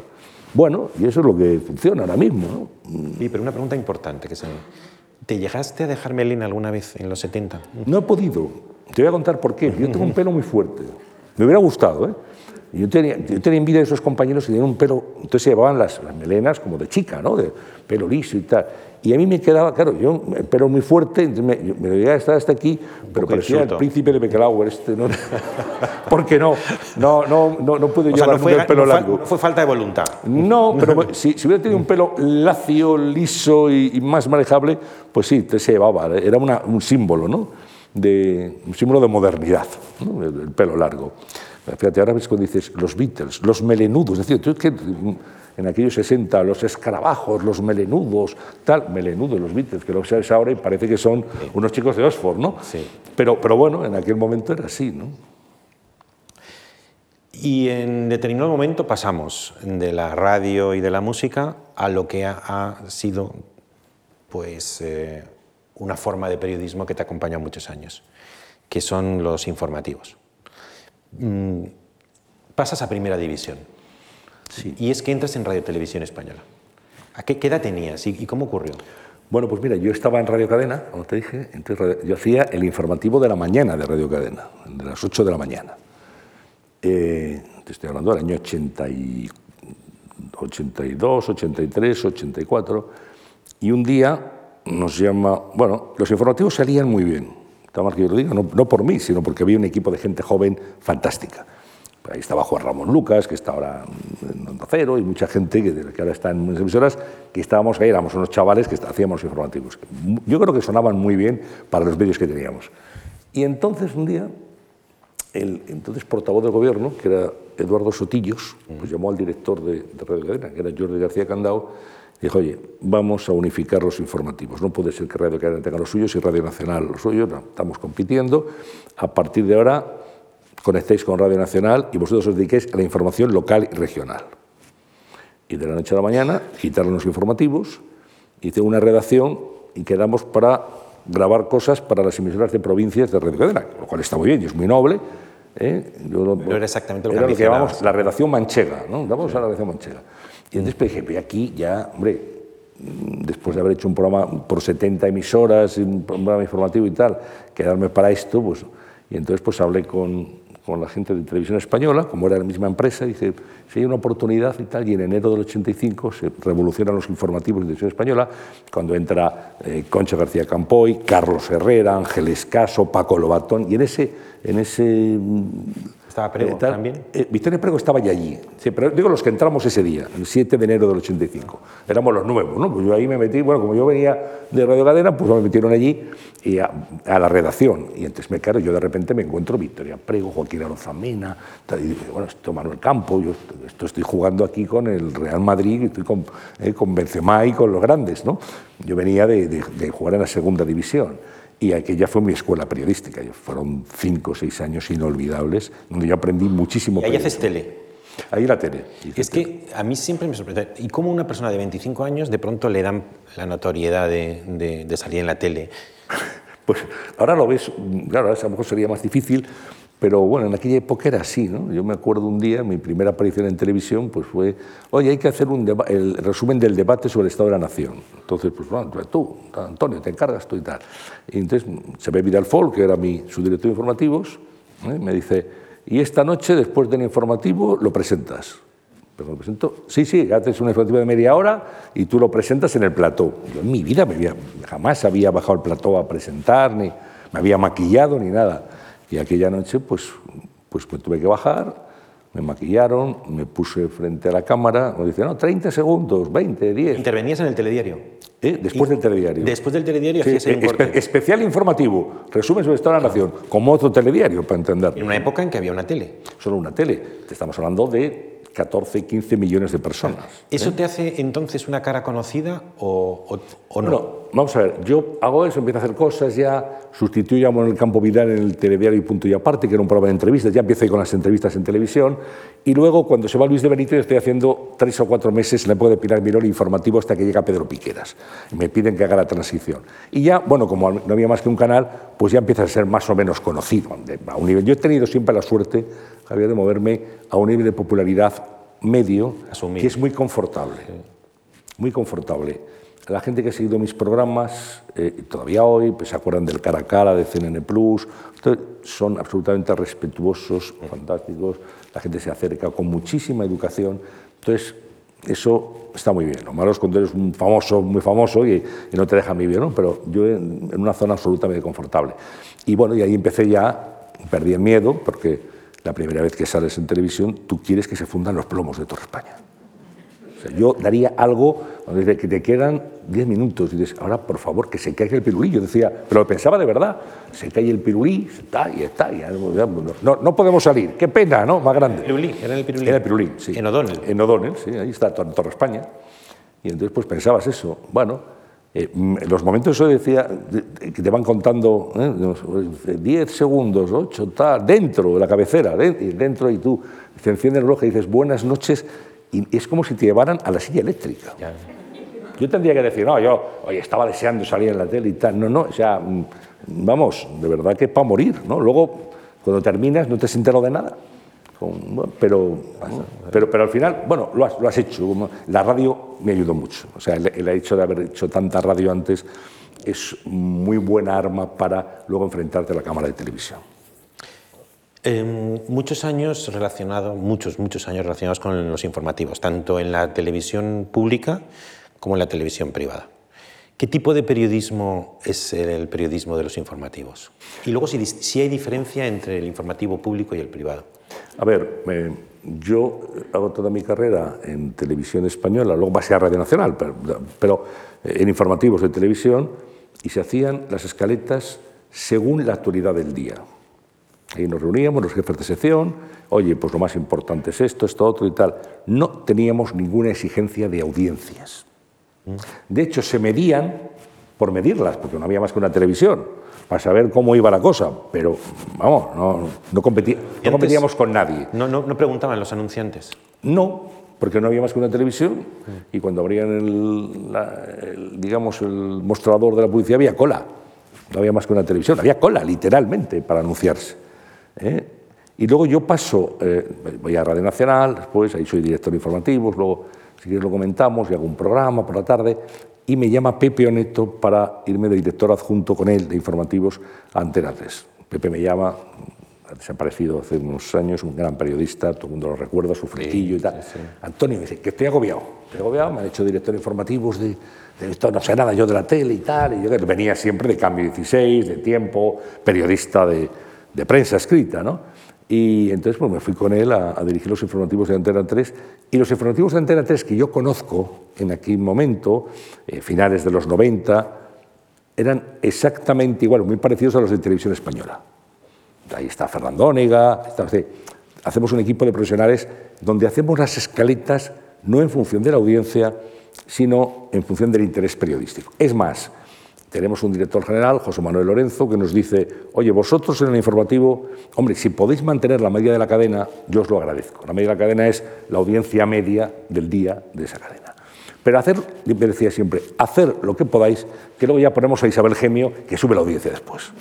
Bueno, y eso es lo que funciona ahora mismo. ¿no? Sí, pero una pregunta importante que se ¿Te llegaste a dejar melena alguna vez en los 70? No he podido. Te voy a contar por qué. Yo tengo un pelo muy fuerte. Me hubiera gustado, ¿eh? Yo tenía, yo tenía envidia de esos compañeros que tenían un pelo, entonces se llevaban las, las, melenas como de chica, ¿no? De pelo liso y tal. Y a mí me quedaba, claro, yo el pelo muy fuerte, me, me debía estar hasta aquí, pero parecía el príncipe de Beckelauer, este, ¿no? porque no, no, no, no, no pude llevar fue, el pelo no largo. Fue falta de voluntad. No, pero si, si, hubiera tenido un pelo lacio, liso y, y más manejable, pues sí, se llevaba, era una, un símbolo, ¿no? De, un símbolo de modernidad, ¿no? el, el pelo largo. Fíjate, ahora ves cuando dices los Beatles, los melenudos, es decir, tú que en aquellos 60, los escarabajos, los melenudos, tal, melenudos, los Beatles, que lo sabes ahora y parece que son unos chicos de Oxford, ¿no? Sí. Pero, pero bueno, en aquel momento era así, ¿no? Y en determinado momento pasamos de la radio y de la música a lo que ha, ha sido pues, eh, una forma de periodismo que te acompaña muchos años, que son los informativos. Mm, pasas a primera división. Sí. Y es que entras en Radio Televisión Española. ¿A qué, qué edad tenías y, y, cómo ocurrió? Bueno, pues mira, yo estaba en Radio Cadena, como te dije, entonces yo hacía el informativo de la mañana de Radio Cadena, de las 8 de la mañana. Eh, te estoy hablando del año 80 y 82, 83, 84, y un día nos llama, bueno, los informativos salían muy bien, está mal que yo lo diga, no, no por mí, sino porque había un equipo de gente joven fantástica. Ahí estaba Juan Ramón Lucas, que está ahora en Onda Cero, y mucha gente que, que ahora está en muchas emisoras, que estábamos ahí, éramos unos chavales que hacíamos informativos. Yo creo que sonaban muy bien para los medios que teníamos. Y entonces un día, el entonces portavoz del gobierno, que era Eduardo Sotillos, pues llamó al director de, de Radio Cadena, que era Jordi García Candao, y dijo, oye, vamos a unificar los informativos. No puede ser que Radio Cadena tenga los suyos y Radio Nacional los suyos, no, estamos compitiendo. A partir de ahora conectéis con Radio Nacional y vosotros os dediquéis a la información local y regional. Y de la noche a la mañana quitaron los informativos, hice una redacción y quedamos para grabar cosas para las emisoras de provincias de Radio Cadena, lo cual está muy bien y es muy noble. ¿eh? Yo era exactamente lo que, era lo que llamamos la redacción manchega, ¿no? Vamos a la redacción manchega. Y entonces pues, dije, pues aquí ya, hombre, después de haber hecho un programa por 70 emisoras, un programa informativo y tal, quedarme para esto, pues, y entonces pues hablé con, con la gente de televisión española, como era la misma empresa, y dije, si hay una oportunidad y tal, y en enero del 85 se revolucionan los informativos de televisión española, cuando entra eh, Concha García Campoy, Carlos Herrera, Ángeles Caso, Paco Lobatón, y en ese... En ese ¿Estaba Prego eh, también? Eh, Victoria Prego estaba ya allí. Sí, pero digo los que entramos ese día, el 7 de enero del 85. Éramos los nuevos, ¿no? Pues yo ahí me metí, bueno, como yo venía de Radio Cadena, pues me metieron allí y a, la redacción. Y entonces, me claro, yo de repente me encuentro Victoria Prego, Joaquín Arozamena, y digo, bueno, esto Manuel Campo, yo esto estoy jugando aquí con el Real Madrid, estoy con, eh, con Benzema y con los grandes, ¿no? Yo venía de, de, de jugar en la segunda división y aquella fue mi escuela periodística. Fueron cinco o seis años inolvidables, donde yo aprendí muchísimo. ¿Y ahí haces tele? Ahí la tele. Es que a mí siempre me sorprende. ¿Y cómo una persona de 25 años de pronto le dan la notoriedad de, de, salir en la tele? Pues ahora lo ves, claro, a lo mejor sería más difícil, pero bueno, en aquella época era así, ¿no? Yo me acuerdo un día, mi primera aparición en televisión, pues fue, oye, hay que hacer un el resumen del debate sobre el Estado de la Nación. Entonces, pues bueno, tú, Antonio, te encargas tú y tal. Y entonces se ve Vidal Folk, que era mi subdirector de informativos, ¿eh? me dice, y esta noche, después del informativo, lo presentas. Pero lo presento, sí, sí, haces un informativo de media hora y tú lo presentas en el plató. Yo en mi vida me había, jamás había bajado el plató a presentar, ni me había maquillado, ni nada. Y aquella noche, pues, pues me tuve que bajar, me maquillaron, me puse frente a la cámara, me dice, no, 30 segundos, 20, 10. ¿Intervenías en el telediario? ¿Eh? Después del telediario. Después del telediario sí, hacías espe Especial informativo, resumen sobre de la Nación, como otro telediario, para entender. En una época en que había una tele. Solo una tele. Te estamos hablando de 14, 15 millones de personas. ¿Eso ¿eh? te hace entonces una cara conocida o, o, no? no? Vamos a ver, yo hago eso, empiezo a hacer cosas, ya sustituyo a el Campo Vidal en el telediario y punto y aparte, que era un programa de entrevistas, ya empiezo con las entrevistas en televisión, y luego cuando se va Luis de Benítez estoy haciendo tres o cuatro meses en la época de Pilar Miró informativo hasta que llega Pedro Piqueras. Me piden que haga la transición. Y ya, bueno, como no había más que un canal, pues ya empieza a ser más o menos conocido. A un nivel. Yo he tenido siempre la suerte Javier, de moverme a un nivel de popularidad medio que es muy confortable. Muy confortable. La gente que ha seguido mis programas, eh, todavía hoy, pues, se acuerdan del cara a cara, de CNN Plus, son absolutamente respetuosos, fantásticos, la gente se acerca con muchísima educación. Entonces, eso está muy bien. Lo malo es cuando eres un famoso, muy famoso y, no te deja vivir, ¿no? pero yo en, en, una zona absolutamente confortable. Y bueno, y ahí empecé ya, perdí el miedo, porque la primera vez que sales en televisión, tú quieres que se fundan los plomos de toda España. yo daría algo donde que te quedan 10 minutos y dices, ahora por favor que se caiga el pirulí. Yo decía, pero lo pensaba de verdad, se cae el pirulí, está y está, y no, no, podemos salir, qué pena, ¿no? Más grande. ¿El pirulí? ¿Era el pirulí? Era el pirulí, sí. En O'Donnell. En O'Donnell, sí, ahí está, en Torre España. Y entonces pues pensabas eso, bueno, eh, los momentos eso decía, que te van contando 10 ¿eh? segundos, 8, tal, dentro de la cabecera, dentro y tú te enciendes el reloj y dices buenas noches y es como si te llevaran a la silla eléctrica. Yo tendría que decir, no, yo oye, estaba deseando salir en la tele y tal. No, no, o sea, mm, vamos, de verdad que para morir, ¿no? Luego, cuando terminas, no te sientes de nada pero, pero, pero al final, bueno, lo has, lo has, hecho. La radio me ayudó mucho. O sea, el, hecho de haber hecho tanta radio antes es muy buena arma para luego enfrentarte a la cámara de televisión. Eh, muchos años relacionados, muchos, muchos años relacionados con los informativos, tanto en la televisión pública como en la televisión privada. ¿Qué tipo de periodismo es el periodismo de los informativos? Y luego si, si hay diferencia entre el informativo público y el privado. A ver, yo hago toda mi carrera en televisión española, luego pasé a Radio Nacional, pero, eh, en informativos de televisión, y se hacían las escaletas según la actualidad del día. Ahí nos reuníamos los jefes de sección, oye, pues lo más importante es esto, esto, otro y tal. No teníamos ninguna exigencia de audiencias. De hecho, se medían por medirlas, porque no había más que una televisión para saber cómo iba la cosa, pero vamos, no, no, competíamos con nadie. No, no, no preguntaban los anunciantes. No, porque no había más que una televisión y cuando abrían el, digamos, el mostrador de la publicidad había cola. No había más que una televisión, había cola, literalmente, para anunciarse. ¿eh? Y luego yo paso, eh, voy a Radio Nacional, después ahí soy director de informativos, luego si quieres lo comentamos y hago un programa por la tarde, y me llama Pepe Oneto para irme de director adjunto con él de informativos a Antena 3. Pepe me llama, ha desaparecido hace unos años, un gran periodista, todo el mundo lo recuerda, su flequillo y tal. Antonio me dice que estoy agobiado, estoy agobiado, me han hecho director de informativos de, de esto, no sé nada yo de la tele y tal, y yo venía siempre de Cambio 16, de Tiempo, periodista de, de prensa escrita, ¿no? Y entonces pues, me fui con él a, dirigir los informativos de Antena 3. Y los informativos de Antena 3 que yo conozco en aquel momento, eh, finales de los 90, eran exactamente igual, muy parecidos a los de Televisión Española. Ahí está Fernando Ónega, hacemos un equipo de profesionales donde hacemos las escaletas no en función de la audiencia, sino en función del interés periodístico. Es más, tenemos un director general, José Manuel Lorenzo, que nos dice, oye, vosotros en el informativo, hombre, si podéis mantener la media de la cadena, yo os lo agradezco. La media de la cadena es la audiencia media del día de esa cadena. Pero hacer, me decía siempre, hacer lo que podáis, que luego ya ponemos a Isabel Gemio, que sube la audiencia después.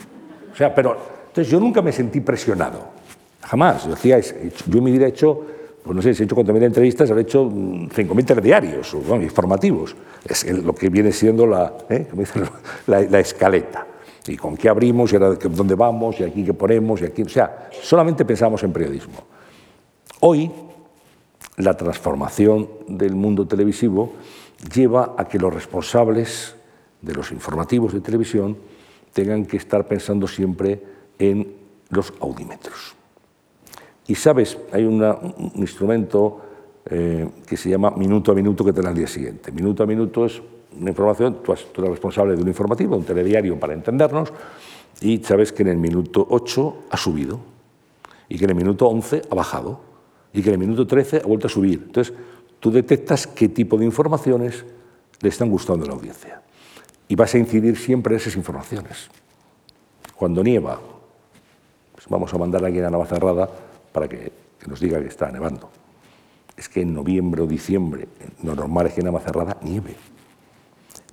O sea, pero, entonces yo nunca me sentí presionado, jamás. Yo decía, yo en mi vida he hecho pues no sé, si he hecho 4.000 entrevistas, he hecho 5.000 mm, telediarios, o, informativos. Es lo que viene siendo la, ¿eh? la, escaleta. Y con qué abrimos, y ahora dónde vamos, y aquí qué ponemos, y aquí. O sea, solamente pensamos en periodismo. Hoy, la transformación del mundo televisivo lleva a que los responsables de los informativos de televisión tengan que estar pensando siempre en los audímetros. Y sabes, hay un instrumento eh, que se llama minuto a minuto que te da al día siguiente. Minuto a minuto es una información, tú, tú, eres responsable de un informativo, un telediario para entendernos, y sabes que en el minuto 8 ha subido, y que en el minuto 11 ha bajado, y que en el minuto 13 ha vuelto a subir. Entonces, tú detectas qué tipo de informaciones le están gustando a la audiencia. Y vas a incidir siempre en esas informaciones. Cuando nieva, pues vamos a mandar a alguien a Navacerrada para que, nos diga que está nevando. Es que en noviembre o diciembre, lo normal es que en Navacerrada nieve.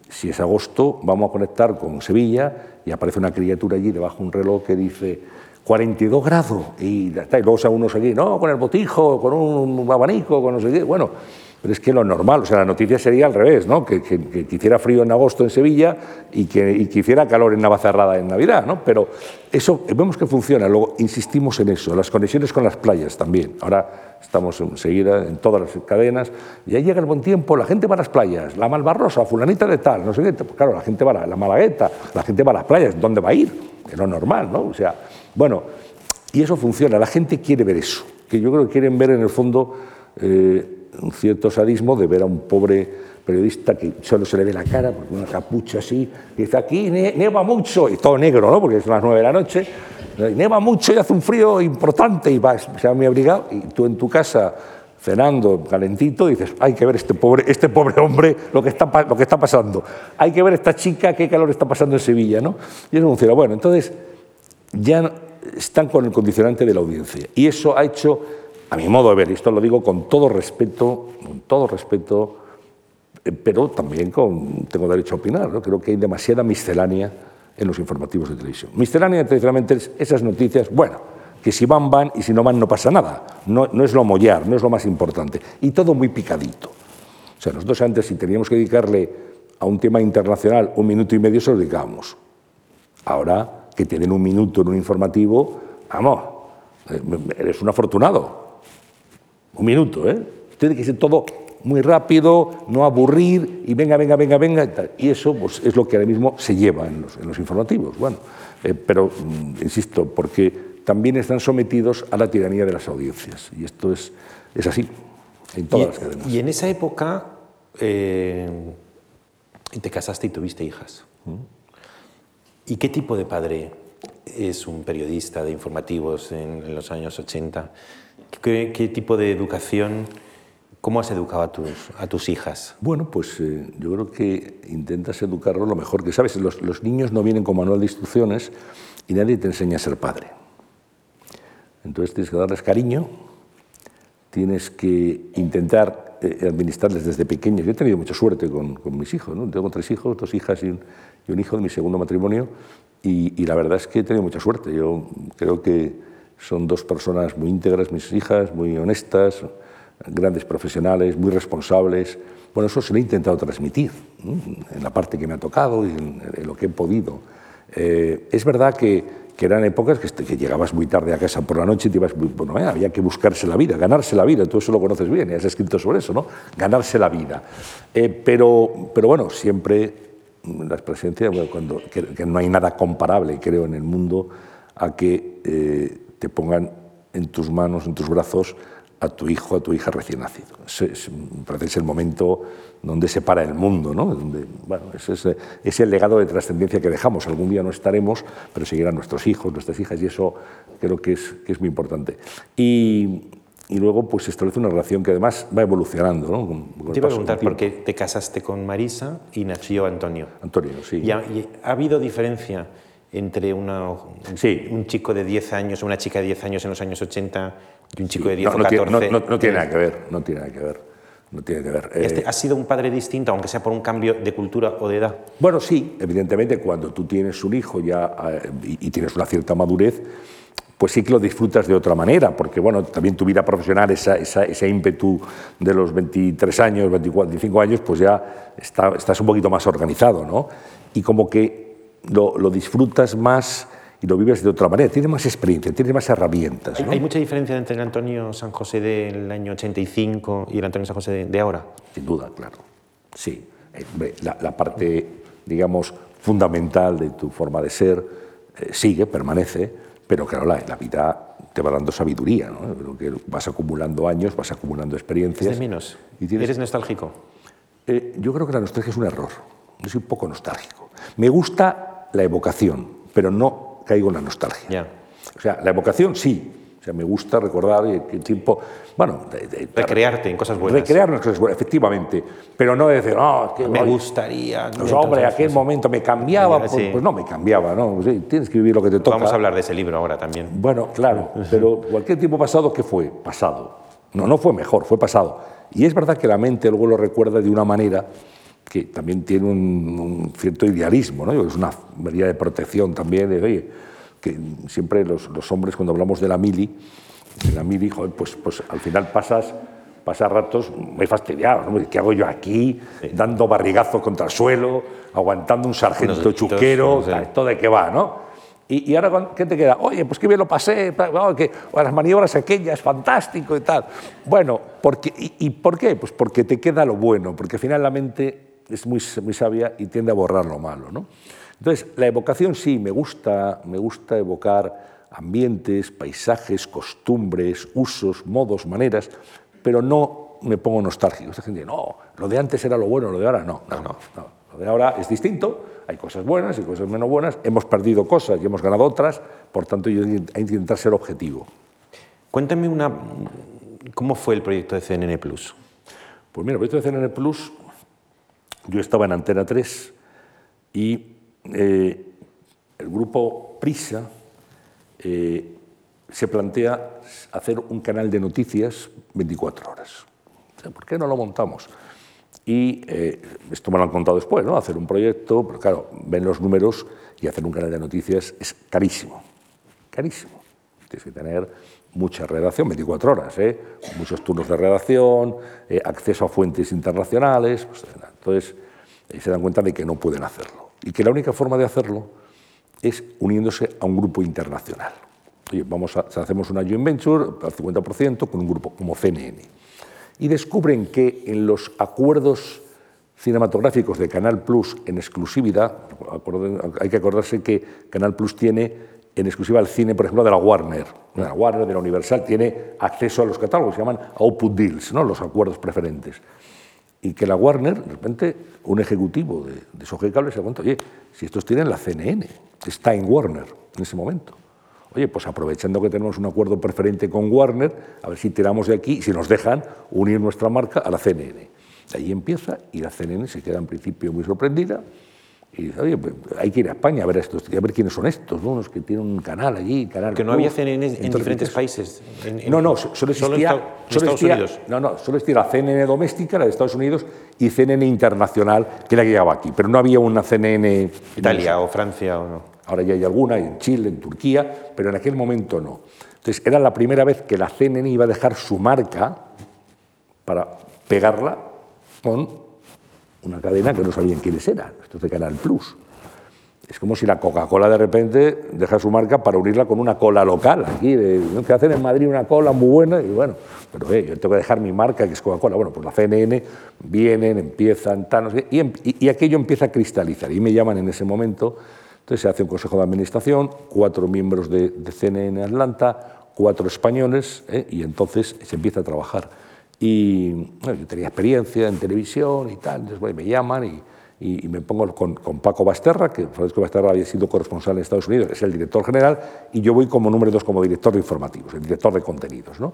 Si es agosto, vamos a conectar con Sevilla y aparece una criatura allí debajo de un reloj que dice 42 grados y, luego se unos aquí, no, con el botijo, con un abanico, con no sé qué. Bueno, pero es que lo normal, o sea, la noticia sería al revés, ¿no? Que, que, hiciera frío en agosto en Sevilla y que, y hiciera calor en Navacerrada en Navidad, ¿no? Pero eso vemos que funciona, luego insistimos en eso, las conexiones con las playas también. Ahora estamos enseguida en todas las cadenas y ahí llega el buen tiempo, la gente va a las playas, la Malvarrosa, fulanita de tal, no sé qué, claro, la gente va a la, Malagueta, la gente va a las playas, ¿dónde va a ir? Es normal, ¿no? O sea, bueno, y eso funciona, la gente quiere ver eso, que yo creo que quieren ver en el fondo... Eh, un cierto sadismo de ver a un pobre periodista que solo se le ve la cara, con una capucha así, y dice, aquí nieva mucho, y todo negro, ¿no? porque es las nueve de la noche, nieva mucho y hace un frío importante, y vas, se va muy abrigado, y tú en tu casa cenando calentito, dices, hay que ver este pobre, este pobre hombre lo que, está, lo que está pasando, hay que ver esta chica qué calor está pasando en Sevilla, ¿no? Y eso funciona. Bueno, entonces ya están con el condicionante de la audiencia, y eso ha hecho a mi modo de ver, y esto lo digo con todo respeto, con todo respeto, eh, pero también con, tengo derecho a opinar, ¿no? creo que hay demasiada miscelánea en los informativos de televisión. Miscelánea, tradicionalmente, es esas noticias, bueno, que si van, van, y si no van, no pasa nada. No, no es lo mollar, no es lo más importante. Y todo muy picadito. O sea, nosotros antes, si teníamos que dedicarle a un tema internacional un minuto y medio, se lo dedicábamos. Ahora, que tienen un minuto en un informativo, vamos, eh, eres un afortunado un minuto, ¿eh? Tiene que ser todo muy rápido, no aburrir y venga, venga, venga, venga. Y, eso pues, es lo que ahora mismo se lleva en los, informativos. Bueno, eh, pero, mm, insisto, porque también están sometidos a la tiranía de las audiencias. Y esto es, es así en todas las cadenas. Y en esa época eh, te casaste y tuviste hijas. ¿Mm? ¿Y qué tipo de padre es un periodista de informativos en, en los años 80? ¿Qué, tipo de educación, cómo has educado a tus, a tus hijas? Bueno, pues eh, yo creo que intentas educarlo lo mejor que sabes. Los, los, niños no vienen con manual de instrucciones y nadie te enseña a ser padre. Entonces tienes que darles cariño, tienes que intentar eh, administrarles desde pequeños. Yo he tenido mucha suerte con, con mis hijos, ¿no? tengo tres hijos, dos hijas y un, y un hijo de mi segundo matrimonio, y, y, la verdad es que he tenido mucha suerte. Yo creo que Son dos personas muy íntegras, mis hijas, muy honestas, grandes profesionales, muy responsables. Bueno, eso se lo he intentado transmitir en la parte que me ha tocado y en, lo que he podido. Eh, es verdad que, eran épocas que, llegabas muy tarde a casa por la noche y te ibas, bueno, eh, había que buscarse la vida, ganarse la vida, tú eso lo conoces bien y has escrito sobre eso, ¿no? Ganarse la vida. Eh, pero, pero bueno, siempre la presencia, cuando, que, no hay nada comparable, creo, en el mundo a que te pongan en tus manos, en tus brazos, a tu hijo, a tu hija recién nacido. Es, parece es el momento donde se para el mundo, ¿no? Donde, bueno, ese es, el legado de trascendencia que dejamos. Algún día no estaremos, pero seguirán nuestros hijos, nuestras hijas, y eso creo que es, que es muy importante. Y, y luego pues se establece una relación que además va evolucionando. ¿no? te iba a preguntar, por qué te casaste con Marisa y nació Antonio. Antonio, sí. ¿Y ha, y ha habido diferencia entre una, un chico de 10 años o una chica de 10 años en los años 80 y un chico de 10 o 14. No, tiene nada que ver, no tiene nada que ver. No tiene que ver. Este, eh, ¿Ha sido un padre distinto, aunque sea por un cambio de cultura o de edad? Bueno, sí, evidentemente cuando tú tienes un hijo ya eh, y, tienes una cierta madurez, pues sí que lo disfrutas de otra manera, porque bueno, también tu vida profesional, esa, ese ímpetu de los 23 años, 24, 25 años, pues ya está, estás un poquito más organizado, ¿no? Y como que lo, lo disfrutas más y lo vives de otra manera, tienes más experiencia, tienes más herramientas. ¿Hay, mucha diferencia entre el Antonio San José del año 85 y el Antonio San José de, ahora? Sin duda, claro. Sí. Eh, la, parte, digamos, fundamental de tu forma de ser eh, sigue, permanece, pero claro, la, la vida te va dando sabiduría, ¿no? que vas acumulando años, vas acumulando experiencias. ¿Es de menos? ¿Eres nostálgico? Eh, yo creo que la nostalgia es un error. Yo soy un poco nostálgico. Me gusta la evocación, pero no caigo en la nostalgia. O sea, la evocación sí. O sea, me gusta recordar el tiempo, bueno... Recrearte en cosas buenas. Recrearme en cosas buenas, efectivamente. Pero no decir, oh, que me gustaría... Pues, hombre, aquel momento me cambiaba, pues, pues, no me cambiaba, ¿no? tienes que vivir lo que te toca. Vamos a hablar de ese libro ahora también. Bueno, claro, pero cualquier tiempo pasado, ¿qué fue? Pasado. No, no fue mejor, fue pasado. Y es verdad que la mente luego lo recuerda de una manera que también tiene un, cierto idealismo, ¿no? es una medida de protección también, de, oye, que siempre los, los hombres cuando hablamos de la mili, de la mili, pues, pues al final pasas, pasas ratos muy fastidiados, ¿no? ¿qué hago yo aquí, dando barrigazo contra el suelo, aguantando un sargento chuquero, ¿esto de qué va, no? Y, y, ahora, ¿qué te queda? Oye, pues qué bien lo pasé, que, las maniobras aquellas, fantástico y tal. Bueno, porque, y, y, por qué? Pues porque te queda lo bueno, porque al final la mente es muy, muy sabia y tiende a borrar lo malo. ¿no? Entonces, la evocación sí, me gusta, me gusta evocar ambientes, paisajes, costumbres, usos, modos, maneras, pero no me pongo nostálgico. Esta gente no, lo de antes era lo bueno, lo de ahora no. No, no, Lo de ahora es distinto, hay cosas buenas y cosas menos buenas, hemos perdido cosas y hemos ganado otras, por tanto yo hay que intentar ser objetivo. Cuéntame una, cómo fue el proyecto de CNN Plus. Pues mira, el proyecto de CNN Plus yo estaba en Antena 3 y eh, el grupo Prisa eh, se plantea hacer un canal de noticias 24 horas. ¿Por qué no lo montamos? Y eh, esto me lo han contado después, ¿no? Hacer un proyecto, pero claro, ven los números y hacer un canal de noticias es carísimo, carísimo. Tienes que tener mucha redacción, 24 horas, muchos turnos de redacción, acceso a fuentes internacionales. Pues, entonces, se dan cuenta de que no pueden hacerlo y que la única forma de hacerlo es uniéndose a un grupo internacional. Oye, vamos a, hacemos una joint venture al 50% con un grupo como CNN. Y descubren que en los acuerdos cinematográficos de Canal Plus en exclusividad, hay que acordarse que Canal Plus tiene en exclusiva el cine, por ejemplo, de la Warner. De la Warner, de la Universal, tiene acceso a los catálogos, se llaman output deals, ¿no? los acuerdos preferentes y que la Warner, de repente, un ejecutivo de, de Cable se cuenta, oye, si estos tienen la CNN, está en Warner en ese momento. Oye, pues aprovechando que tenemos un acuerdo preferente con Warner, a ver si tiramos de aquí, si nos dejan unir nuestra marca a la CNN. ahí empieza y la CNN se queda en principio muy sorprendida y dice, oye, pues, hay que ir a España a ver, estos, a ver quiénes son estos, ¿no? los que tienen un canal allí. Canal que no había CNN en diferentes países. no, no, solo existía, solo, solo Estados Unidos. No, no, solo existía la CNN doméstica, la de Estados Unidos, y CNN internacional, que era la que llegaba aquí. Pero no había una CNN. Italia o Francia o no. Ahora ya hay alguna, en Chile, en Turquía, pero en aquel momento no. Entonces, era la primera vez que la CNN iba a dejar su marca para pegarla con una cadena que no sabían quiénes eran. Esto es de Canal Plus. Es como si la Coca-Cola de repente deja su marca para unirla con una cola local. Aquí, que hacen en Madrid una cola muy buena, y bueno, pero eh, yo tengo que dejar mi marca, que es Coca-Cola. Bueno, pues la CNN vienen, empiezan, tal, no sé, y, y, aquello empieza a cristalizar. Y me llaman en ese momento entonces se hace un consejo de administración, cuatro miembros de, de CNN Atlanta, cuatro españoles, ¿eh? y entonces se empieza a trabajar. Y yo tenía experiencia en televisión y tal, entonces me llaman y y, me pongo con, Paco Basterra, que Francisco Basterra había sido corresponsal en Estados Unidos, es el director general, y yo voy como número dos como director de informativos, el director de contenidos. ¿no?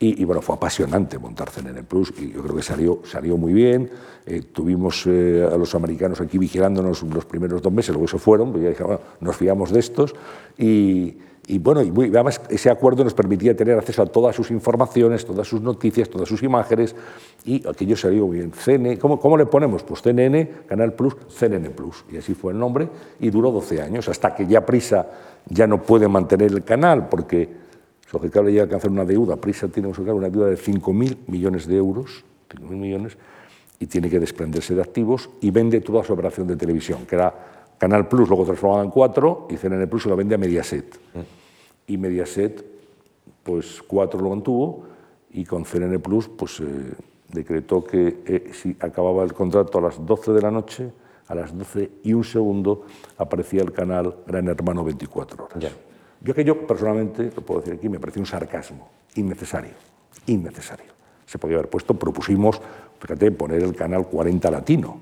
Y, bueno, fue apasionante montar CNN Plus y yo creo que salió, salió muy bien. Eh, tuvimos eh, a los americanos aquí vigilándonos los primeros dos meses, luego se fueron, pues ya dije, bueno, nos fiamos de estos y y bueno, y además ese acuerdo nos permitía tener acceso a todas sus informaciones, todas sus noticias, todas sus imágenes, y aquello salió bien. CNN, ¿cómo, ¿Cómo le ponemos? Pues CNN, Canal Plus, CNN Plus. Y así fue el nombre, y duró 12 años, hasta que ya Prisa ya no puede mantener el canal, porque Sogecable llega a alcanzar una deuda. Prisa tiene una deuda de 5.000 millones de euros, 5.000 millones, y tiene que desprenderse de activos, y vende toda su operación de televisión, que era Canal Plus, luego transformada en 4, y CNN Plus lo vende a Mediaset. Mm y Mediaset, pues cuatro lo mantuvo y con CNN Plus, pues eh, decretó que eh, si acababa el contrato a las 12 de la noche, a las 12 y un segundo aparecía el canal Gran Hermano 24 horas. Ya. Yo aquello personalmente, lo puedo decir aquí, me pareció un sarcasmo innecesario, innecesario. Se podía haber puesto, propusimos, fíjate, poner el canal 40 latino,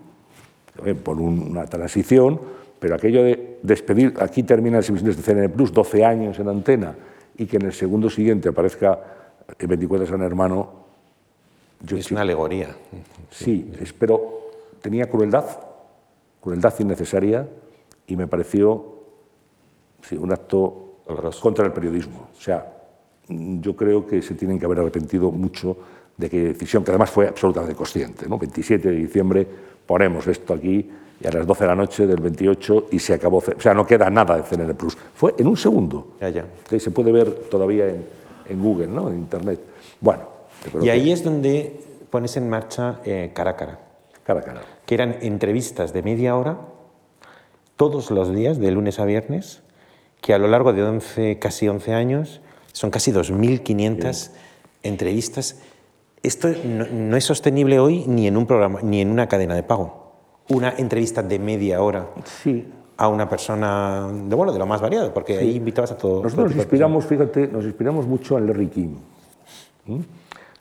por una transición pero aquello de despedir, aquí terminan las emisiones de CNN Plus, 12 años en antena, y que en el segundo siguiente aparezca el 24 San Hermano. es una alegoría. Sí, pero tenía crueldad, crueldad innecesaria, y me pareció un acto contra el periodismo. O sea, yo creo que se tienen que haber arrepentido mucho de aquella decisión, que además fue absolutamente consciente. ¿no? 27 de diciembre ponemos esto aquí y a las 12 de la noche del 28 y se acabó. O sea, no queda nada de CNN Plus. Fue en un segundo. Ya, ya. se puede ver todavía en, en, Google, ¿no? en Internet. Bueno. Y ahí es donde pones en marcha eh, Cara a Cara. Cara a Cara. Que eran entrevistas de media hora todos los días, de lunes a viernes, que a lo largo de 11, casi 11 años son casi 2.500 entrevistas. Esto no, no es sostenible hoy ni en un programa, ni en una cadena de pago una entrevista de media hora sí. a una persona de, bueno, de lo más variado, porque ahí invitabas a todos. Nosotros nos inspiramos, fíjate, nos inspiramos mucho en Larry King. ¿Mm?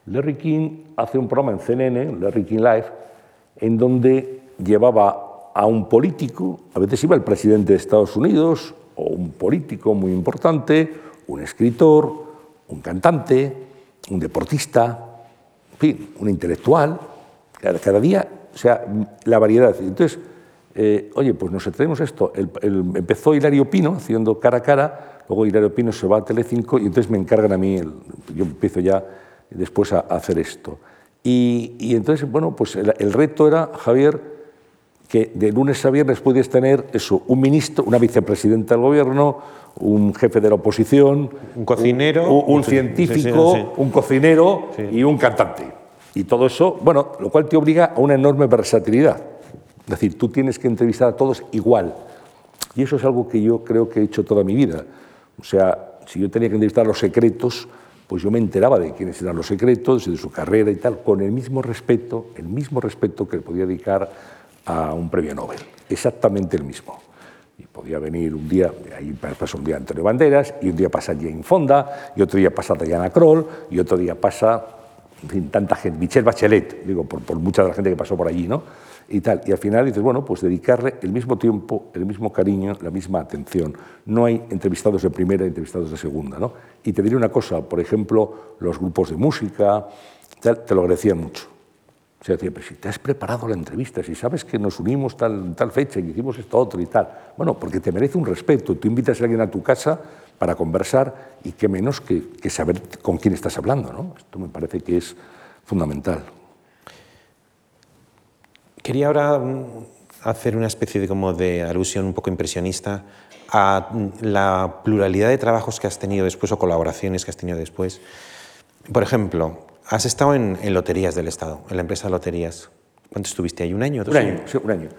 Larry King hace un programa en CNN, Larry King Live, en donde llevaba a un político, a veces iba el presidente de Estados Unidos, o un político muy importante, un escritor, un cantante, un deportista, en fin, un intelectual. Cada día o sea, la variedad. Entonces, eh, oye, pues nos traemos esto. empezó Hilario Pino haciendo cara a cara, luego Hilario Pino se va a Telecinco y entonces me encargan a mí, yo empiezo ya después a, hacer esto. Y, entonces, bueno, pues el, reto era, Javier, que de lunes a viernes puedes tener eso, un ministro, una vicepresidenta del gobierno, un jefe de la oposición, un cocinero, un, científico, un cocinero y un cantante. Y todo eso, bueno, lo cual te obliga a una enorme versatilidad. Es decir, tú tienes que entrevistar a todos igual. Y eso es algo que yo creo que he hecho toda mi vida. O sea, si yo tenía que entrevistar los secretos, pues yo me enteraba de quiénes eran los secretos, de su carrera y tal, con el mismo respeto, el mismo respeto que le podía dedicar a un premio Nobel. Exactamente el mismo. Y podía venir un día, ahí pasa un día Antonio Banderas, y un día pasa Jane Fonda, y otro día pasa Diana Kroll, y otro día pasa en fin, tanta gente, Michelle Bachelet, digo, por, por, mucha de la gente que pasó por allí, ¿no? Y tal. Y al final dices, bueno, pues dedicarle el mismo tiempo, el mismo cariño, la misma atención. No hay entrevistados de primera entrevistados de segunda, ¿no? Y te diré una cosa, por ejemplo, los grupos de música, tal, te lo agradecían mucho. O sea, pero si te has preparado la entrevista, si sabes que nos unimos tal, tal fecha y hicimos esto otro y tal. Bueno, porque te merece un respeto. Tú invitas a alguien a tu casa para conversar y qué menos que, saber con quién estás hablando. ¿no? Esto me parece que es fundamental. Quería ahora mm, hacer una especie de, como de alusión un poco impresionista a la pluralidad de trabajos que has tenido después o colaboraciones que has tenido después. Por ejemplo, has estado en, Loterías del Estado, en la empresa de Loterías. ¿Cuánto estuviste ahí? ¿Un año? un año, sí, un año.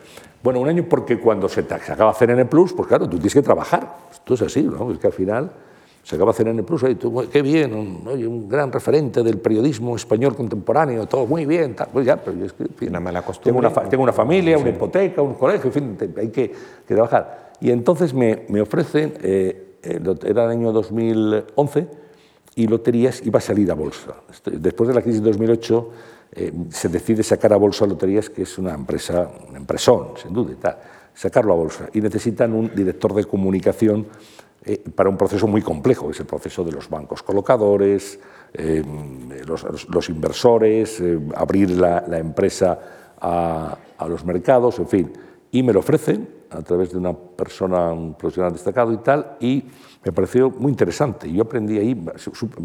Bueno, un año porque cuando se, te, acaba CNN Plus, pues claro, tú tienes que trabajar. Esto es así, ¿no? Es que al final se acaba CNN Plus, y tú, qué bien, un, un, gran referente del periodismo español contemporáneo, todo muy bien, pues ya, pero es que, una mala costumbre. Tengo una, tengo una familia, una hipoteca, un colegio, en fin, hay que, trabajar. Y entonces me, me ofrecen, eh, eh, era el año 2011, y Loterías iba a salir a bolsa. Después de la crisis de 2008 eh, se decide sacar a bolsa Loterías, que es una empresa, un empresón, sin duda, y tal, sacarlo a bolsa. Y necesitan un director de comunicación eh, para un proceso muy complejo, que es el proceso de los bancos colocadores, eh, los, inversores, abrir la, empresa a, los mercados, en fin. Y me lo ofrecen a través de una persona, un profesional destacado y tal, y me pareció muy interesante. Yo aprendí ahí,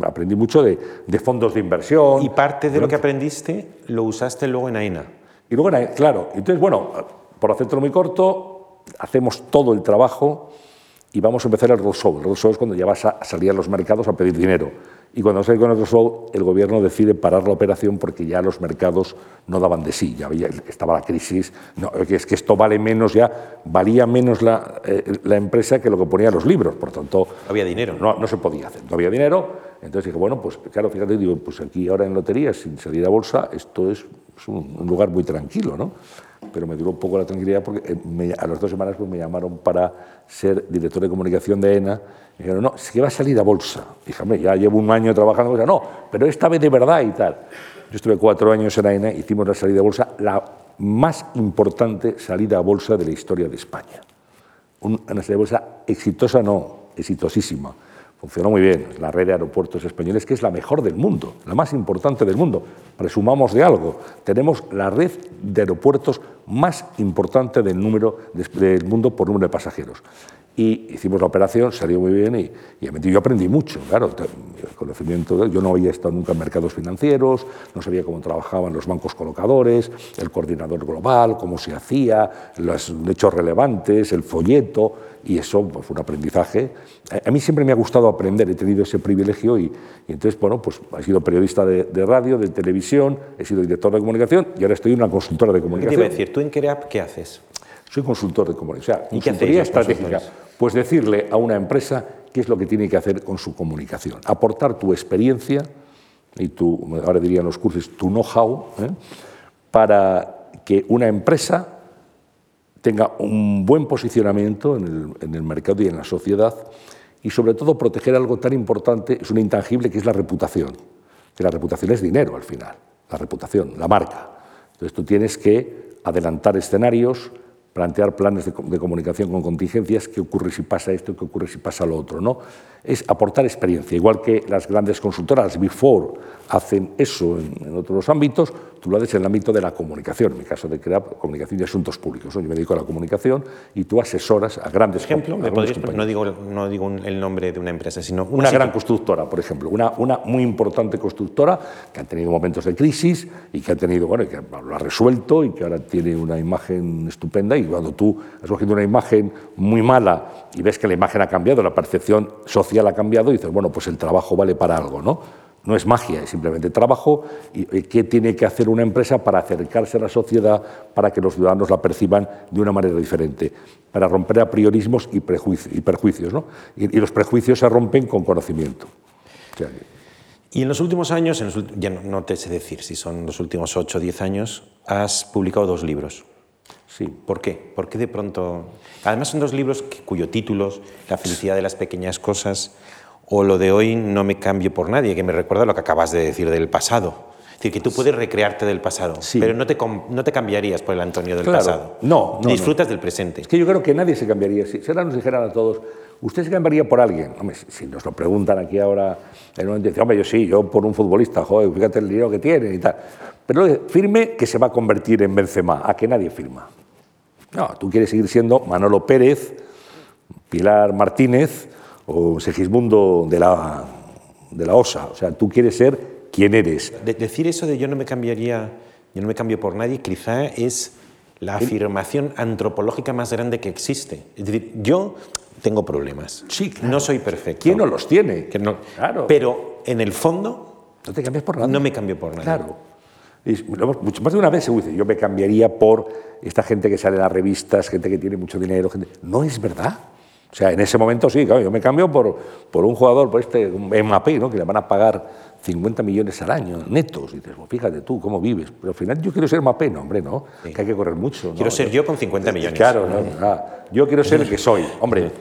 aprendí mucho de, fondos de inversión. Y parte de lo que aprendiste lo usaste luego en AENA. Y luego, claro, entonces, bueno, por hacértelo muy corto, hacemos todo el trabajo y vamos a empezar el roadshow. El roadshow es cuando ya vas a salir a los mercados a pedir dinero. Y cuando sale con el roadshow, el gobierno decide parar la operación porque ya los mercados no daban de sí, ya estaba la crisis, no, es que esto vale menos ya, valía menos la, eh, la empresa que lo que ponía los libros, por tanto... No había dinero. No, no se podía hacer, no había dinero, entonces dije, bueno, pues claro, fíjate, digo, pues aquí ahora en lotería, sin salir a bolsa, esto es, un, un lugar muy tranquilo, ¿no? pero me duró un poco la tranquilidad porque eh, a las dos semanas pues, me llamaron para ser director de comunicación de ENA. Y dijeron, no, es que va a salir a bolsa. Díjame, ya llevo un año trabajando, en no, pero esta vez de verdad y tal. Yo estuve cuatro años en ENA, hicimos la salida a bolsa, la más importante salida a bolsa de la historia de España. Una salida a bolsa exitosa, no, exitosísima Funcionó muy bien. La red de aeropuertos españoles, que es la mejor del mundo, la más importante del mundo. Presumamos de algo. Tenemos la red de aeropuertos más importante del, número, del mundo por número de pasajeros y hicimos la operación, salió muy bien y, y yo aprendí mucho, claro, conocimiento, yo no había estado nunca en mercados financieros, no sabía cómo trabajaban los bancos colocadores, el coordinador global, cómo se hacía, los hechos relevantes, el folleto, y eso pues, fue un aprendizaje. A, mí siempre me ha gustado aprender, he tenido ese privilegio y, entonces, bueno, pues he sido periodista de, radio, de televisión, he sido director de comunicación y ahora estoy en una consultora de comunicación. ¿Qué te iba a decir? ¿Tú en CREAP qué haces? Soy consultor de comunicación, o sea, consultoría estratégica. Pues decirle a una empresa qué es lo que tiene que hacer con su comunicación. Aportar tu experiencia y tu, ahora dirían los cursos, tu know-how, ¿eh? para que una empresa tenga un buen posicionamiento en el, en el, mercado y en la sociedad y sobre todo proteger algo tan importante, es un intangible que es la reputación, que la reputación es dinero al final, la reputación, la marca. Entonces tú tienes que adelantar escenarios, plantear planes de, comunicación con contingencias, qué ocurre si pasa esto, qué ocurre si pasa lo otro. ¿no? Es aportar experiencia, igual que las grandes consultoras, Before, hacen eso en, otros ámbitos, tú lo haces en el ámbito de la comunicación, en mi caso de crear comunicación y asuntos públicos. Yo me dedico a la comunicación y tú asesoras a grandes ejemplo, no digo, no digo el nombre de una empresa, sino una, una gran constructora, por ejemplo, una, una muy importante constructora que ha tenido momentos de crisis y que ha tenido, bueno, que lo ha resuelto y que ahora tiene una imagen estupenda. Y cuando tú has cogido una imagen muy mala y ves que la imagen ha cambiado, la percepción social ha cambiado, y dices, bueno, pues el trabajo vale para algo, ¿no? No es magia, es simplemente trabajo. ¿Y qué tiene que hacer una empresa para acercarse a la sociedad, para que los ciudadanos la perciban de una manera diferente? Para romper a priorismos y, perjuicios. ¿no? Y, los prejuicios se rompen con conocimiento. y en los últimos años, ya no, te sé decir si son los últimos 8 o 10 años, has publicado dos libros. Sí. ¿Por qué? ¿Por qué de pronto...? Además son dos libros cuyo títulos, La felicidad de las pequeñas cosas o lo de hoy no me cambio por nadie, que me recuerda lo que acabas de decir del pasado. Es decir, que tú puedes recrearte del pasado, pero no te, no te cambiaría por el Antonio del pasado. No, no Disfrutas del presente. Es que yo creo que nadie se cambiaría. Si ahora nos dijeran a todos, ¿usted se cambiaría por alguien? Hombre, si nos lo preguntan aquí ahora, en un momento hombre, yo sí, yo por un futbolista, joder, fíjate el dinero que tiene y tal. Pero firme que se va a convertir en Benzema, a que nadie firma. No, tú quieres seguir siendo Manolo Pérez, Pilar Martínez, o Segismundo de la, de la OSA. O sea, tú quieres ser quien eres. decir eso de yo no me cambiaría, yo no me cambio por nadie, quizá es la afirmación antropológica más grande que existe. Es decir, yo tengo problemas. Sí, No soy perfecto. ¿Quién no los tiene? Que no- Claro. Pero en el fondo No te cambies por nada. no me cambio por nada. Claro. Y mucho- más de una vez se dice, yo me cambiaría por esta gente que sale en las revistas, gente que tiene mucho dinero. Gente... No es verdad. O sea, en ese momento sí, claro, yo me cambio por, por un jugador, por este Mbappé, ¿no? que le van a pagar 50 millones al año netos. Y dices, pues fíjate tú, ¿cómo vives? Pero al final yo quiero ser Mbappé, no, hombre, no, que hay que correr mucho. ¿no? Quiero ser yo con 50 millones. Claro, no, ah, yo quiero ser el que soy, hombre.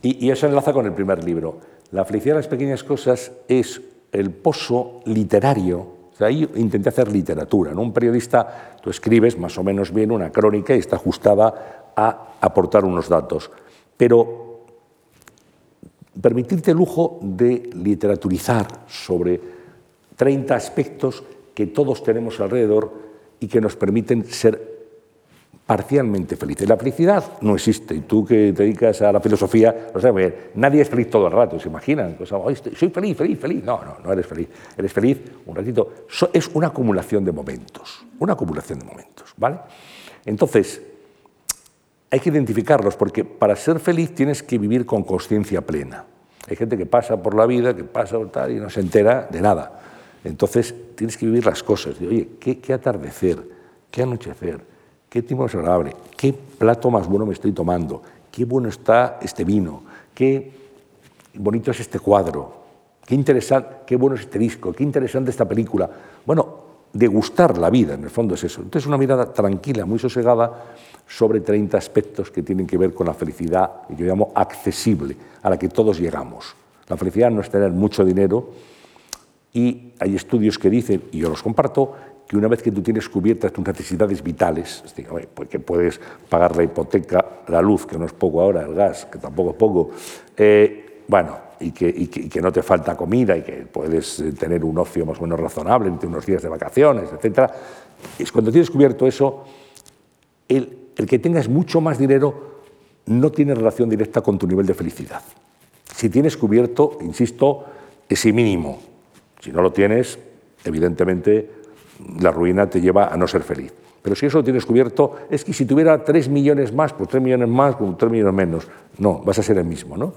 Y, y eso enlaza con el primer libro. La felicidad de las pequeñas cosas es el pozo literario. Ahí intenté hacer literatura. ¿no? Un periodista, tú escribes más o menos bien una crónica y está ajustada a aportar unos datos. Pero permitirte el lujo de literaturizar sobre 30 aspectos que todos tenemos alrededor y que nos permiten ser parcialmente felices. La felicidad no existe. Y tú que te dedicas a la filosofía, lo. Nadie es feliz todo el rato, ¿se imaginan? Pues, "Ay, estoy- soy feliz, feliz, feliz. No, no, no eres feliz. Eres feliz un ratito. Es una acumulación de momentos. Una acumulación de momentos, ¿vale? Entonces, hay que identificarlos porque para ser feliz tienes que vivir con conciencia plena. Hay gente que pasa por la vida, que pasa por tal y no se entera de nada. Entonces tienes que vivir las cosas. Oye, ¿qué, qué atardecer? ¿Qué anochecer? ¿Qué tiempo más agradable? ¿Qué plato más bueno me estoy tomando? ¿Qué bueno está este vino? ¿Qué bonito es este cuadro? ¿Qué interesante, qué bueno es este disco? ¿Qué interesante esta película? Bueno, degustar la vida, en el fondo es eso. Entonces una mirada tranquila, muy sosegada sobre 30 aspectos que tienen que ver con la felicidad, que yo llamo accesible, a la que todos llegamos. La felicidad no es tener mucho dinero y hay estudios que dicen, y yo los comparto, que una vez que tú tienes cubiertas tus necesidades vitales, es decir, oye, pues puedes pagar la hipoteca, la luz, que no es poco ahora, el gas, que tampoco es poco, eh, bueno, y que no te falta comida y que puedes eh, tener un ocio más o menos razonable entre unos días de vacaciones, etc. Es cuando tienes cubierto eso, el, el que tengas mucho más dinero no tiene relación directa con tu nivel de felicidad. Si tienes cubierto, insisto, ese mínimo. Si no lo tienes, evidentemente la ruina te lleva a no ser feliz. Pero si eso lo tienes cubierto, es que si tuviera 3 millones más, pues 3 millones más, con 3 millones menos. No, vas a ser el mismo. ¿no?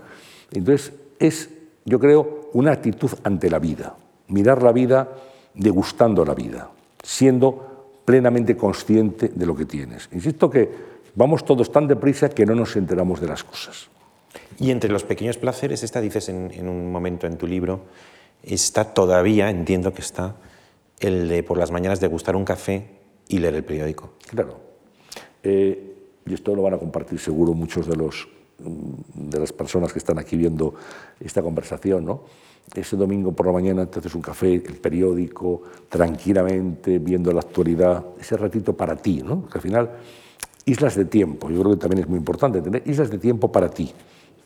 Entonces, es, yo creo, una actitud ante la vida. Mirar la vida degustando la vida, siendo plenamente consciente de lo que tienes. Insisto que vamos todos tan deprisa que no nos enteramos de las cosas. Y entre los pequeños placeres, esta dices en un momento en tu libro, está todavía, entiendo que está, el de por las mañanas degustar un café y leer el periódico. Claro. Eh, y esto lo van a compartir seguro muchos de, los, mm, de las personas que están aquí viendo esta conversación. ¿no? Ese domingo por la mañana te haces un café, el periódico, tranquilamente, viendo la actualidad, ese ratito para ti. ¿no? Porque al final, islas de tiempo, yo creo que también es muy importante tener islas de tiempo para ti.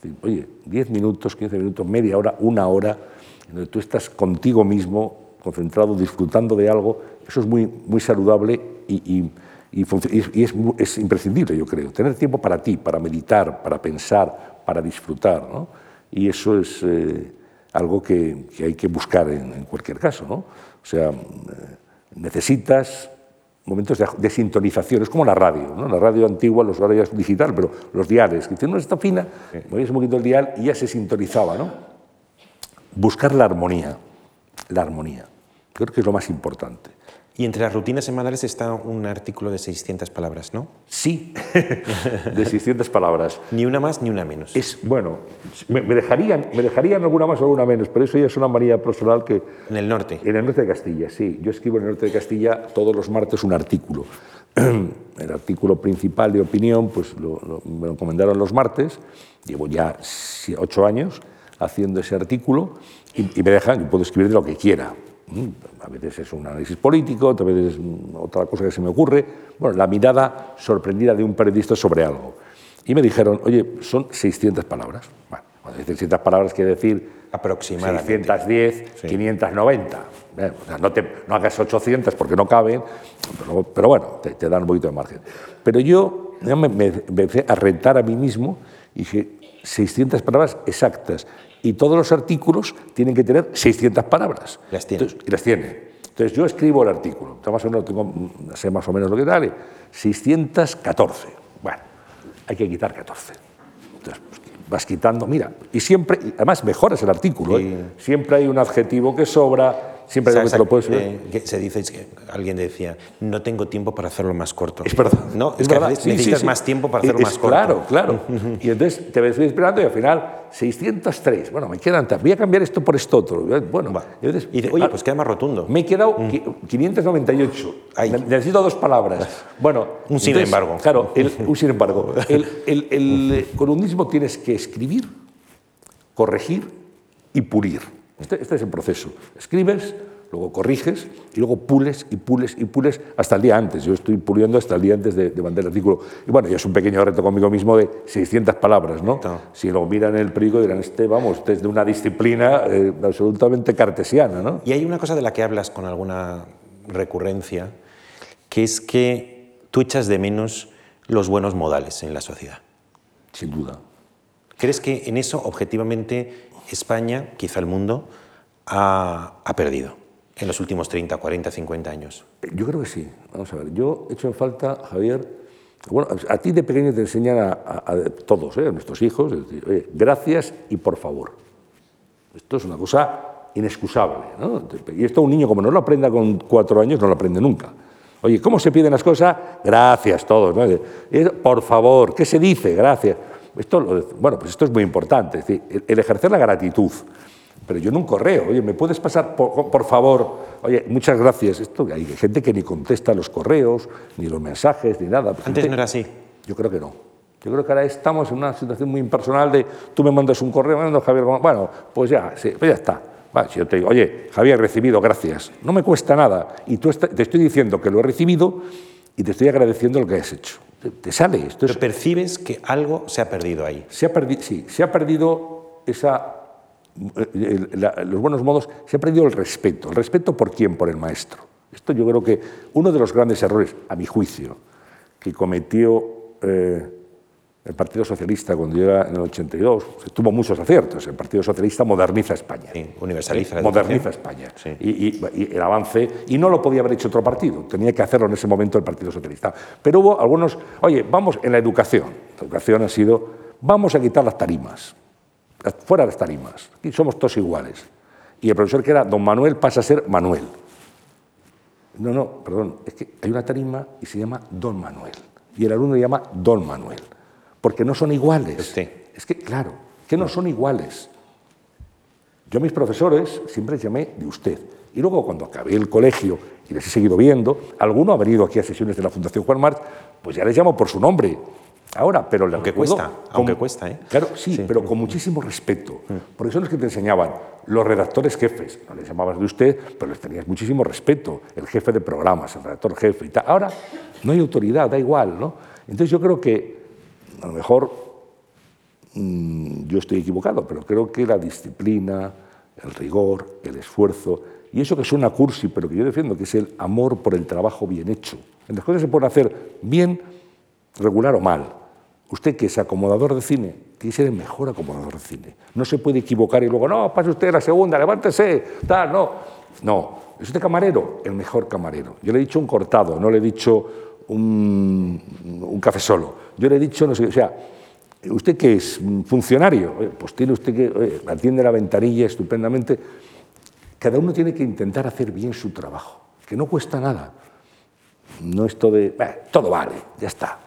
Decir, oye, 10 minutos, 15 minutos, media hora, una hora, donde tú estás contigo mismo, concentrado, disfrutando de algo, eso es muy, muy saludable y, y- y func- y- y es, imprescindible, yo creo. Tener tiempo para ti, para meditar, para pensar, para disfrutar. ¿no? Y eso es eh, algo que, que hay que buscar en, en cualquier caso. ¿no? O sea, eh, necesitas momentos de, de sintonización, es como la radio, ¿no? la radio antigua, los ahora ya es digital, pero los diales, que tienen una esta fina, movías un poquito el dial y ya se sintonizaba. ¿no? Buscar la armonía, la armonía, creo que es lo más importante. Y entre las rutinas semanales está un artículo de 600 palabras, ¿no? Sí, de 600 palabras. Ni una más ni una menos. Es, bueno, me, me dejarían, me dejarían alguna más o alguna menos, pero eso ya es una manía personal que... En el norte. En el norte de Castilla, sí. Yo escribo en el norte de Castilla todos los martes un artículo. El artículo principal de opinión, pues lo- lo- me lo encomendaron los martes. Llevo ya ocho años haciendo ese artículo y, y me dejan, yo puedo escribir de lo que quiera. Mm, A veces es un análisis político, otras veces es otra cosa que se me ocurre. Bueno, la mirada sorprendida de un periodista sobre algo. Y me dijeron, oye, son 600 palabras. Bueno, cuando dices 600 palabras quiere decir Aproximadamente. 610, Sí. 590. Eh, o sea, no, te, no hagas 800 porque no caben, pero, pero bueno, te, te dan un poquito de margen. Pero yo ya me, me empecé a rentar a mí mismo y dije 600 palabras exactas. Y todos los artículos tienen que tener 600 palabras. Las tiene. Entonces, y las tiene. Entonces yo escribo el artículo, más o menos, tengo, sé más o menos lo que vale, 614. Bueno, hay que quitar 14. Entonces, pues, vas quitando, mira, y siempre, además mejoras el artículo, ¿eh? siempre hay un adjetivo que sobra, Siempre que lo puedes eh, se dice, que alguien decía, no tengo tiempo para hacerlo más corto. Es verdad. No, es, que necesitas más tiempo para hacerlo más corto. Claro, claro. y entonces te estoy esperando y al final 603. Bueno, me quedan. Voy a cambiar esto por esto otro. Bueno, y dice, oye, ah, pues queda más rotundo. Me he quedado 598. Necesito dos palabras. Bueno, un sin embargo. Claro, un sin embargo. El, el, el columnismo tienes que escribir, corregir y pulir. Este, este, es el proceso. Escribes, luego corriges y luego pules y pules y pules hasta el día antes. Yo estoy puliendo hasta el día antes de, mandar el artículo. Y bueno, ya es un pequeño reto conmigo mismo de 600 palabras, ¿no? Si lo miran en el periódico dirán, este, vamos, este es de una disciplina eh, absolutamente cartesiana, ¿no? Y hay una cosa de la que hablas con alguna recurrencia, que es que tú echas de menos los buenos modales en la sociedad. Sin duda. ¿Crees que en eso, objetivamente, España, quizá el mundo, ha, perdido en los últimos 30, 40, 50 años? Yo creo que sí. Vamos a ver, yo he hecho en falta, Javier, bueno, a ti de pequeño te enseñan a, todos, ¿eh? a nuestros hijos, gracias y por favor. Esto es una cosa inexcusable. Y esto un niño, como no lo aprenda con cuatro años, no lo aprende nunca. Oye, ¿cómo se piden las cosas? Gracias, todos. Por favor, ¿qué se dice? Gracias. Esto, bueno, pues esto es muy importante, es decir, el ejercer la gratitud. Pero yo en un correo, oye, ¿me puedes pasar, por, favor? Oye, muchas gracias. Esto, hay gente que ni contesta los correos, ni los mensajes, ni nada. Pues Antes no era así. Yo creo que no. Yo creo que ahora estamos en una situación muy impersonal de tú me mandas un correo, mando Javier, bueno, pues ya, sí, pues ya está. si yo te digo, oye, Javier, recibido, gracias. No me cuesta nada. Y tú te estoy diciendo que lo he recibido y te estoy agradeciendo lo que has hecho te, sale. Esto Pero percibes que algo se ha perdido ahí. Se ha perdido, sí, se ha perdido esa, los buenos modos, se ha perdido el respeto. ¿El respeto por quién? Por el maestro. Esto yo creo que uno de los grandes errores, a mi juicio, que cometió eh, el Partido Socialista, cuando llega en el 82, tuvo muchos aciertos. El Partido Socialista moderniza España. universaliza. moderniza España. Y, el avance, y no lo podía haber hecho otro partido, tenía que hacerlo en ese momento el Partido Socialista. Pero hubo algunos, oye, vamos en la educación. La educación ha sido, vamos a quitar las tarimas, fuera las tarimas, aquí somos todos iguales. Y el profesor que era don Manuel pasa a ser Manuel. No, no, perdón, es que hay una tarima y se llama don Manuel. Y el alumno le llama don Manuel porque no son iguales. Es que, claro, que no son iguales. Yo a mis profesores siempre llamé de usted. Y luego cuando acabé el colegio y les he seguido viendo, alguno ha venido aquí a sesiones de la Fundación Juan March, pues ya les llamo por su nombre. Ahora, pero aunque cuesta, aunque cuesta, ¿eh? Claro, sí, pero con muchísimo respeto. Mm. Porque son los que te enseñaban los redactores jefes. No les llamabas de usted, pero les tenías muchísimo respeto. El jefe de programas, el redactor jefe y tal. Ahora no hay autoridad, da igual, ¿no? Entonces yo creo que a lo mejor mm, yo estoy equivocado, pero creo que la disciplina, el rigor, el esfuerzo, y eso que suena cursi, pero que yo defiendo, que es el amor por el trabajo bien hecho. Las cosas se pueden hacer bien, regular o mal. Usted que es acomodador de cine, tiene que ser el mejor acomodador de cine. No se puede equivocar y luego, no, pase usted la segunda, levántese, tal, no. No, es usted camarero, el mejor camarero. Yo le he dicho un cortado, no le he dicho un, un café solo. Yo le he dicho, no sé, o sea, ¿usted qué es? ¿Funcionario? Pues tiene usted que, atiende la ventanilla estupendamente. Cada uno tiene que intentar hacer bien su trabajo, que no cuesta nada. No esto de, todo vale, ya está.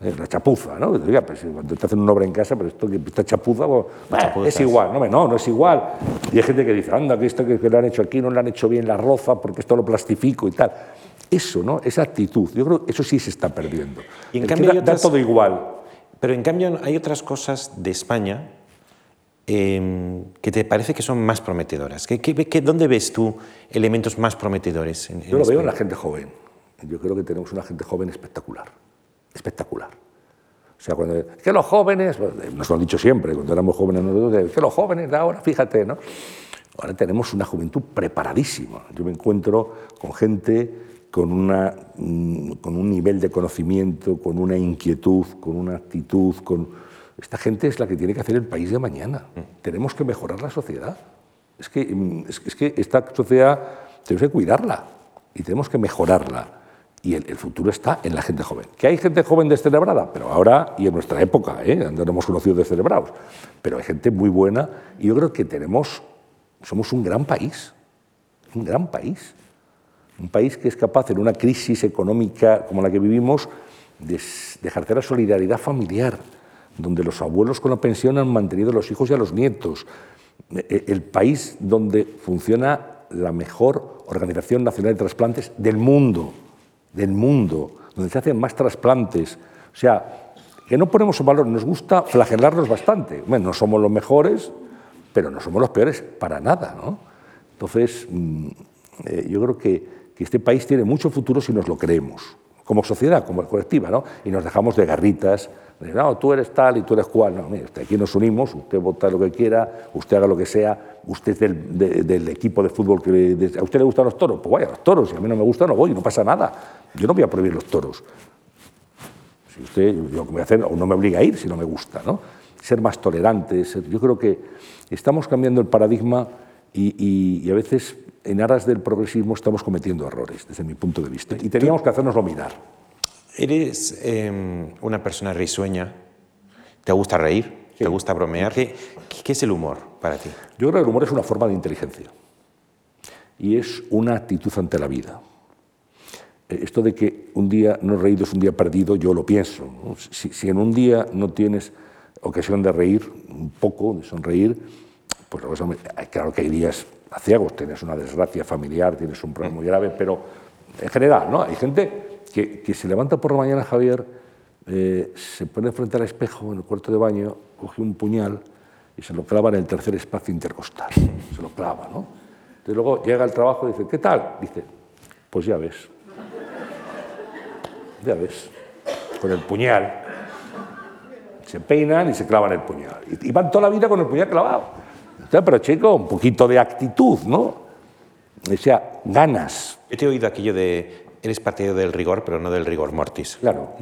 La chapuza, ¿no? Pues, cuando te hacen una obra en casa, pero esto que está chapuza, pues, es igual, no, no, no es igual. Y hay gente que dice, anda, que esto que, que lo han hecho aquí no lo han hecho bien la roza porque esto lo plastifico y tal. Eso, ¿no? Esa actitud, yo creo que eso sí se está perdiendo. Y en cambio da, todo igual. Pero en cambio hay otras cosas de España em, que te parece que son más prometedoras. ¿Qué, dónde ves tú elementos más prometedores? En, yo lo veo en la gente joven. Yo creo que tenemos una gente joven espectacular. Espectacular. O sea, cuando, que los jóvenes, pues, nos lo han dicho siempre, cuando éramos jóvenes nosotros, que los jóvenes de ahora, fíjate, ¿no? Ahora tenemos una juventud preparadísima. Yo me encuentro con gente con, una, mm, con un nivel de conocimiento, con una inquietud, con una actitud, con... Esta gente es la que tiene que hacer el país de mañana. Tenemos que mejorar la sociedad. Es que, mm, es, que esta sociedad tenemos que cuidarla y tenemos que mejorarla. Y el, futuro está en la gente joven. Que hay gente joven descerebrada, pero ahora y en nuestra época, ¿eh? no hemos conocido descerebrados, pero hay gente muy buena y yo creo que tenemos, somos un gran país, un gran país. Un país que es capaz en una crisis económica como la que vivimos de, ejercer la solidaridad familiar, donde los abuelos con la pensión han mantenido a los hijos y a los nietos, e, e, el país donde funciona la mejor organización nacional de trasplantes del mundo, del mundo, donde se hacen más trasplantes. O sea, que no ponemos en valor, nos gusta flagelarnos bastante. Bueno, no somos los mejores, pero no somos los peores para nada. ¿no? Entonces, mm, eh, yo creo que, este país tiene mucho futuro si nos lo creemos, como sociedad, como colectiva, ¿no? y nos dejamos de garritas, no, tú eres tal y tú eres cual. No, mire, aquí nos unimos, usted vota lo que quiera, usted haga lo que sea, usted es del, equipo de fútbol que... ¿A usted le gustan los toros? Pues vaya, los toros, si a mí no me gustan no voy, no pasa nada. Yo no voy a prohibir los toros. Si usted, lo que voy a hacer, no me obliga a ir si no me gusta, ¿no? Ser más tolerantes, yo creo que estamos cambiando el paradigma y, a veces en aras del progresismo estamos cometiendo errores, desde mi punto de vista, y teníamos que hacernoslo mirar. Eres em, una persona risueña, te gusta reír, te gusta bromear. ¿Qué, ¿Qué, es el humor para ti? Yo creo que el humor es una forma de inteligencia y es una actitud ante la vida. Eh, esto de que un día no reído es un día perdido, yo lo pienso. Si, si, en un día no tienes ocasión de reír un poco, de sonreír, pues claro que hay días aciagos, tienes una desgracia familiar, tienes un problema muy grave, pero en general, ¿no? Hay gente que, se levanta por la mañana Javier, eh, se pone frente al espejo en el cuarto de baño, coge un puñal y se lo clava en el tercer espacio intercostal. Se lo clava, ¿no? Entonces luego llega al trabajo y dice, ¿qué tal? Dice, pues ya ves. Ya ves. Con el puñal. Se peinan y se clavan el puñal. Y, van toda la vida con el puñal clavado. Pero chico, un poquito de actitud, ¿no? O sea, ganas. Yo te he oído aquello de eres partido del rigor, pero no del rigor mortis. Claro.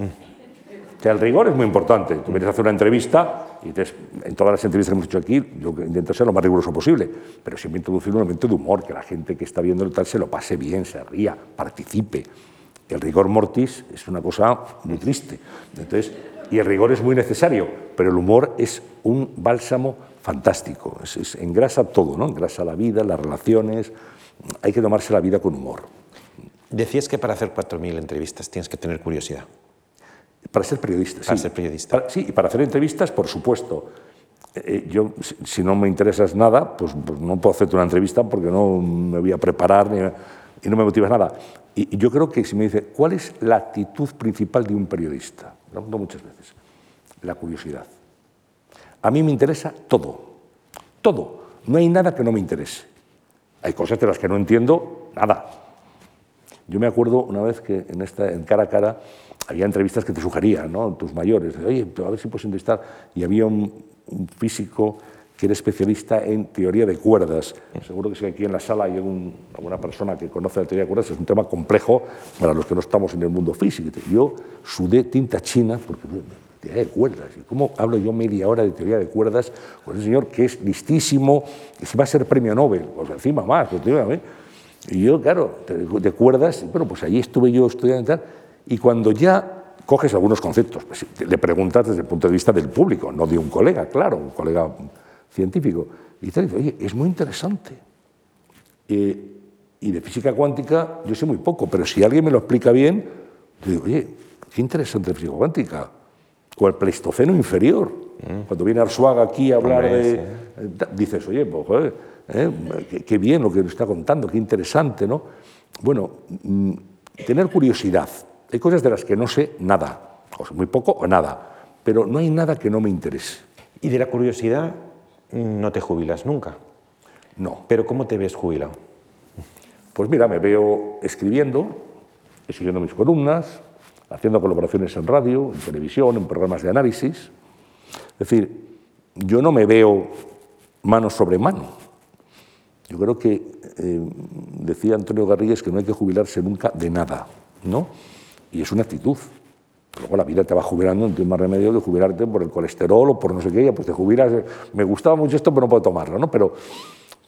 O sea, el rigor es muy importante. Tú vienes a hacer una entrevista y en todas las entrevistas que hemos hecho aquí, yo intento ser lo más riguroso posible, pero siempre introducir un elemento de humor, que la gente que está viendo el tal se lo pase bien, se ría, participe. El rigor mortis es una cosa muy triste. Entonces, y el rigor es muy necesario, pero el humor es un bálsamo fantástico. Es, engrasa todo, ¿no? Engrasa la vida, las relaciones. Hay que tomarse la vida con humor. Decías que para hacer 4.000 entrevistas tienes que tener curiosidad. Para ser periodista, para ser periodista. sí, y para hacer entrevistas, por supuesto. Eh, eh, yo, si no me interesas nada, pues, pues, no puedo hacerte una entrevista porque no me voy a preparar y no me motivas nada. Y, yo creo que si me dice, ¿cuál es la actitud principal de un periodista? Lo pregunto muchas veces. La curiosidad. A mí me interesa todo. Todo. No hay nada que no me interese. Hay cosas de las que no entiendo nada yo me acuerdo una vez que en, esta, en cara a cara había entrevistas que te sugerían, ¿no? tus mayores, oye, a ver si puedes entrevistar. Y había un, físico que era especialista en teoría de cuerdas. Seguro que si aquí en la sala hay alguna persona que conoce la teoría de cuerdas, es un tema complejo para los que no estamos en el mundo físico. Yo sudé tinta china porque teoría de cuerdas. ¿Y cómo hablo yo media hora de teoría de cuerdas con ese señor que es listísimo, que si va a ser premio Nobel? Pues encima más, pues, y yo, claro, te, acuerdas, bueno, pues allí estuve yo estudiando y cuando ya coges algunos conceptos, pues, le preguntas desde el punto de vista del público, no de un colega, claro, un colega científico, y te dice, oye, es muy interesante. Eh, y de física cuántica yo sé muy poco, pero si alguien me lo explica bien, te digo, oye, qué interesante la física cuántica. O el Pleistoceno inferior. Mm. Cuando viene Arsuaga aquí a hablar de... Eh, dices, oye, pues, joder, ¿eh? Qué, bien lo que nos está contando, qué interesante, ¿no? Bueno, mm, tener curiosidad. Hay cosas de las que no sé nada, o muy poco o nada, pero no hay nada que no me interese. ¿Y de la curiosidad no te jubilas nunca? No. ¿Pero cómo te ves jubilado? Pues mira, me veo escribiendo, escribiendo mis columnas, haciendo colaboraciones en radio, en televisión, en programas de análisis. Es decir, yo no me veo mano sobre mano. Yo creo que eh, decía Antonio Garrigues que no hay que jubilarse nunca de nada, ¿no? Y es una actitud. Luego la vida te va jubilando, no tienes más remedio que jubilarte por el colesterol o por no sé qué, pues te jubilas. Me gustaba mucho esto, pero no puedo tomarlo, ¿no? Pero,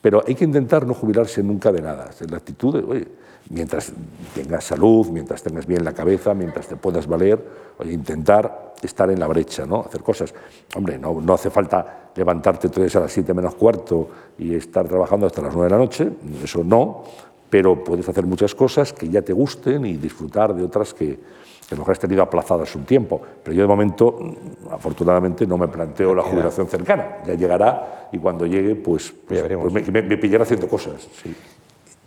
Pero hay que intentar no jubilarse nunca de nada. La actitud de, oye, mientras tengas salud, mientras tengas bien la cabeza, mientras te puedas valer, oye, intentar estar en la brecha, ¿no? hacer cosas. Hombre, no, no hace falta levantarte entonces a las 7 menos cuarto y estar trabajando hasta las 9 de la noche, eso no, pero puedes hacer muchas cosas que ya te gusten y disfrutar de otras que, que lo has tenido aplazadas un tiempo. Pero yo de momento, afortunadamente, no me planteo la jubilación cercana. Ya llegará y cuando llegue, pues, pues, pues me, me, pillará haciendo cosas. Sí.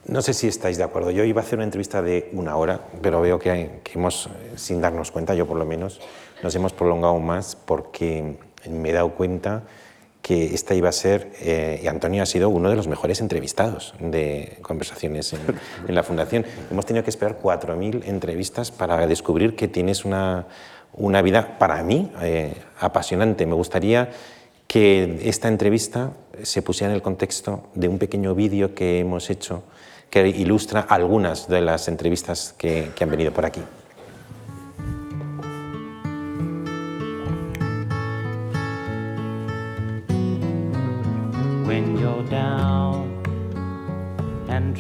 No sé si estáis de acuerdo. Yo iba a hacer una entrevista de una hora, pero veo que, que hemos, sin darnos cuenta, yo por lo menos, nos hemos prolongado más porque me he dado cuenta que esta iba a ser, eh, y Antonio ha sido uno de los mejores entrevistados de conversaciones en, en la Fundación. Hemos tenido que esperar 4.000 entrevistas para descubrir que tienes una, una vida, para mí, eh, apasionante. Me gustaría que esta entrevista se pusiera en el contexto de un pequeño vídeo que hemos hecho que ilustra algunas de las entrevistas que, que han venido por aquí.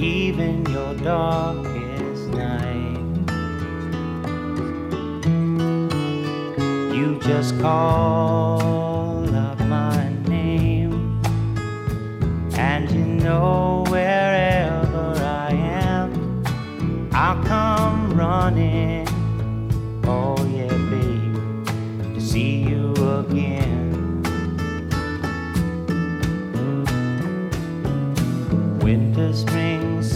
even your darkest night. You just call up my name, and you know wherever I am, I'll come running. Oh, yeah, babe, to see you again. winter, spring,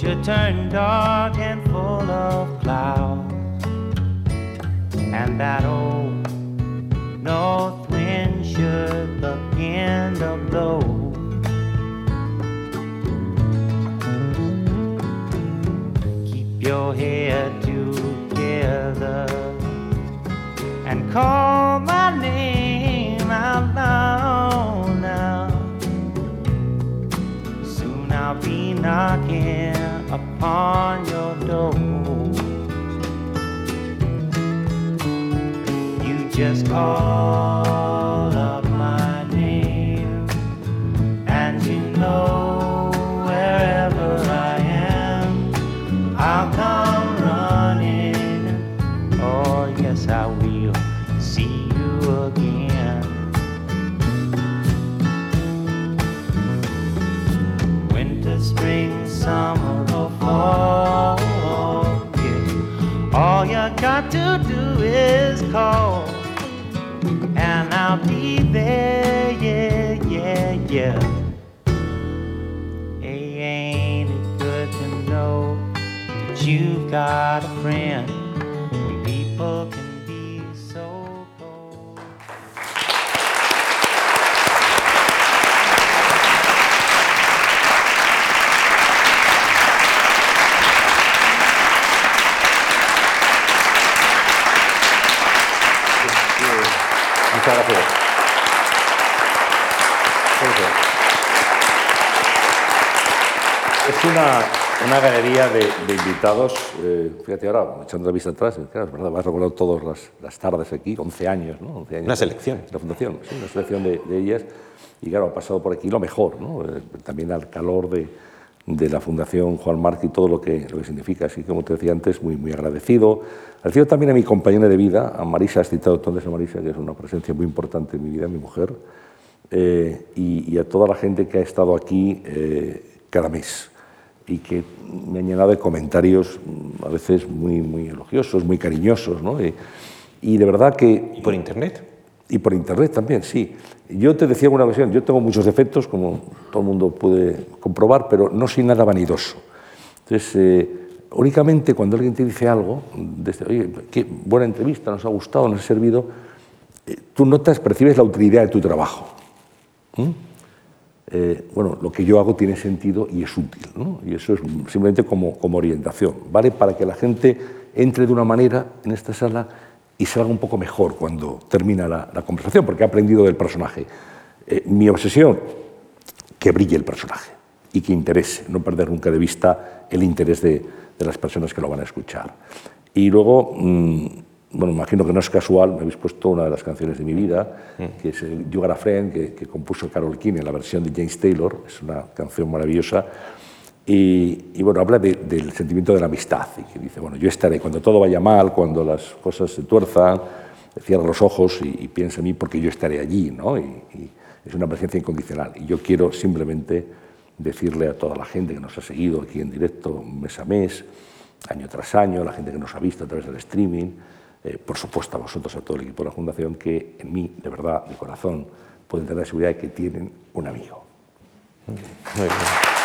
should turn dark and full of clouds, and that old north wind should begin to blow. Keep your head together and call my name out loud I'll be knocking upon your door. You just call up my name, and you know got to do is call, and I'll be there. Yeah, yeah, yeah. Hey, ain't it good to know that you've got a friend una, galería de, de invitados. eh, fíjate ahora, echando la vista atrás, claro, es verdad, me has recordado todas las, las tardes aquí, 11 años, ¿no? 11 años Una selección. La fundación, sí, una selección de, de ellas. Y claro, ha pasado por aquí lo mejor, ¿no? Eh, también al calor de, de la Fundación Juan Marc y todo lo que, lo que significa. Así que, como te decía antes, muy, muy agradecido. Agradecido también a mi compañera de vida, a Marisa, has citado entonces a Marisa, que es una presencia muy importante en mi vida, mi mujer. eh, y, a toda la gente que ha estado aquí cada mes y que me han llenado de comentarios mm, a veces muy, muy elogiosos, muy cariñosos. ¿no? Y, de verdad que... ¿Y por internet? Y por internet también, sí. Yo te decía una ocasión, yo tengo muchos defectos, como todo el mundo puede comprobar, pero no soy nada vanidoso. Entonces, eh, únicamente cuando alguien te dice algo, desde, oye, qué buena entrevista, nos ha gustado, nos ha servido, eh, tú notas, percibes la utilidad de tu trabajo. Eh, bueno, lo que yo hago tiene sentido y es útil, y eso es simplemente como, como orientación, ¿vale? Para que la gente entre de una manera en esta sala y salga un poco mejor cuando termina la, conversación, porque ha aprendido del personaje. Eh, mi obsesión, que brille el personaje y que interese, no perder nunca de vista el interés de, de las personas que lo van a escuchar. Y luego, mm, bueno, imagino que no es casual, me habéis puesto una de las canciones de mi vida, que es You Got a Friend, que, compuso Carol King en la versión de James Taylor, es una canción maravillosa, y, bueno, habla del sentimiento de la amistad, y que dice, bueno, yo estaré cuando todo vaya mal, cuando las cosas se tuerzan, cierra los ojos y, piensa en mí porque yo estaré allí, ¿no? Y, y es una presencia incondicional. Y yo quiero simplemente decirle a toda la gente que nos ha seguido aquí en directo mes a mes, año tras año, la gente que nos ha visto a través del streaming, eh, por supuesto a vosotros, a todo el equipo de la Fundación, que en mí, de verdad, mi corazón, pueden tener la seguridad de que tienen un amigo. Muy bien.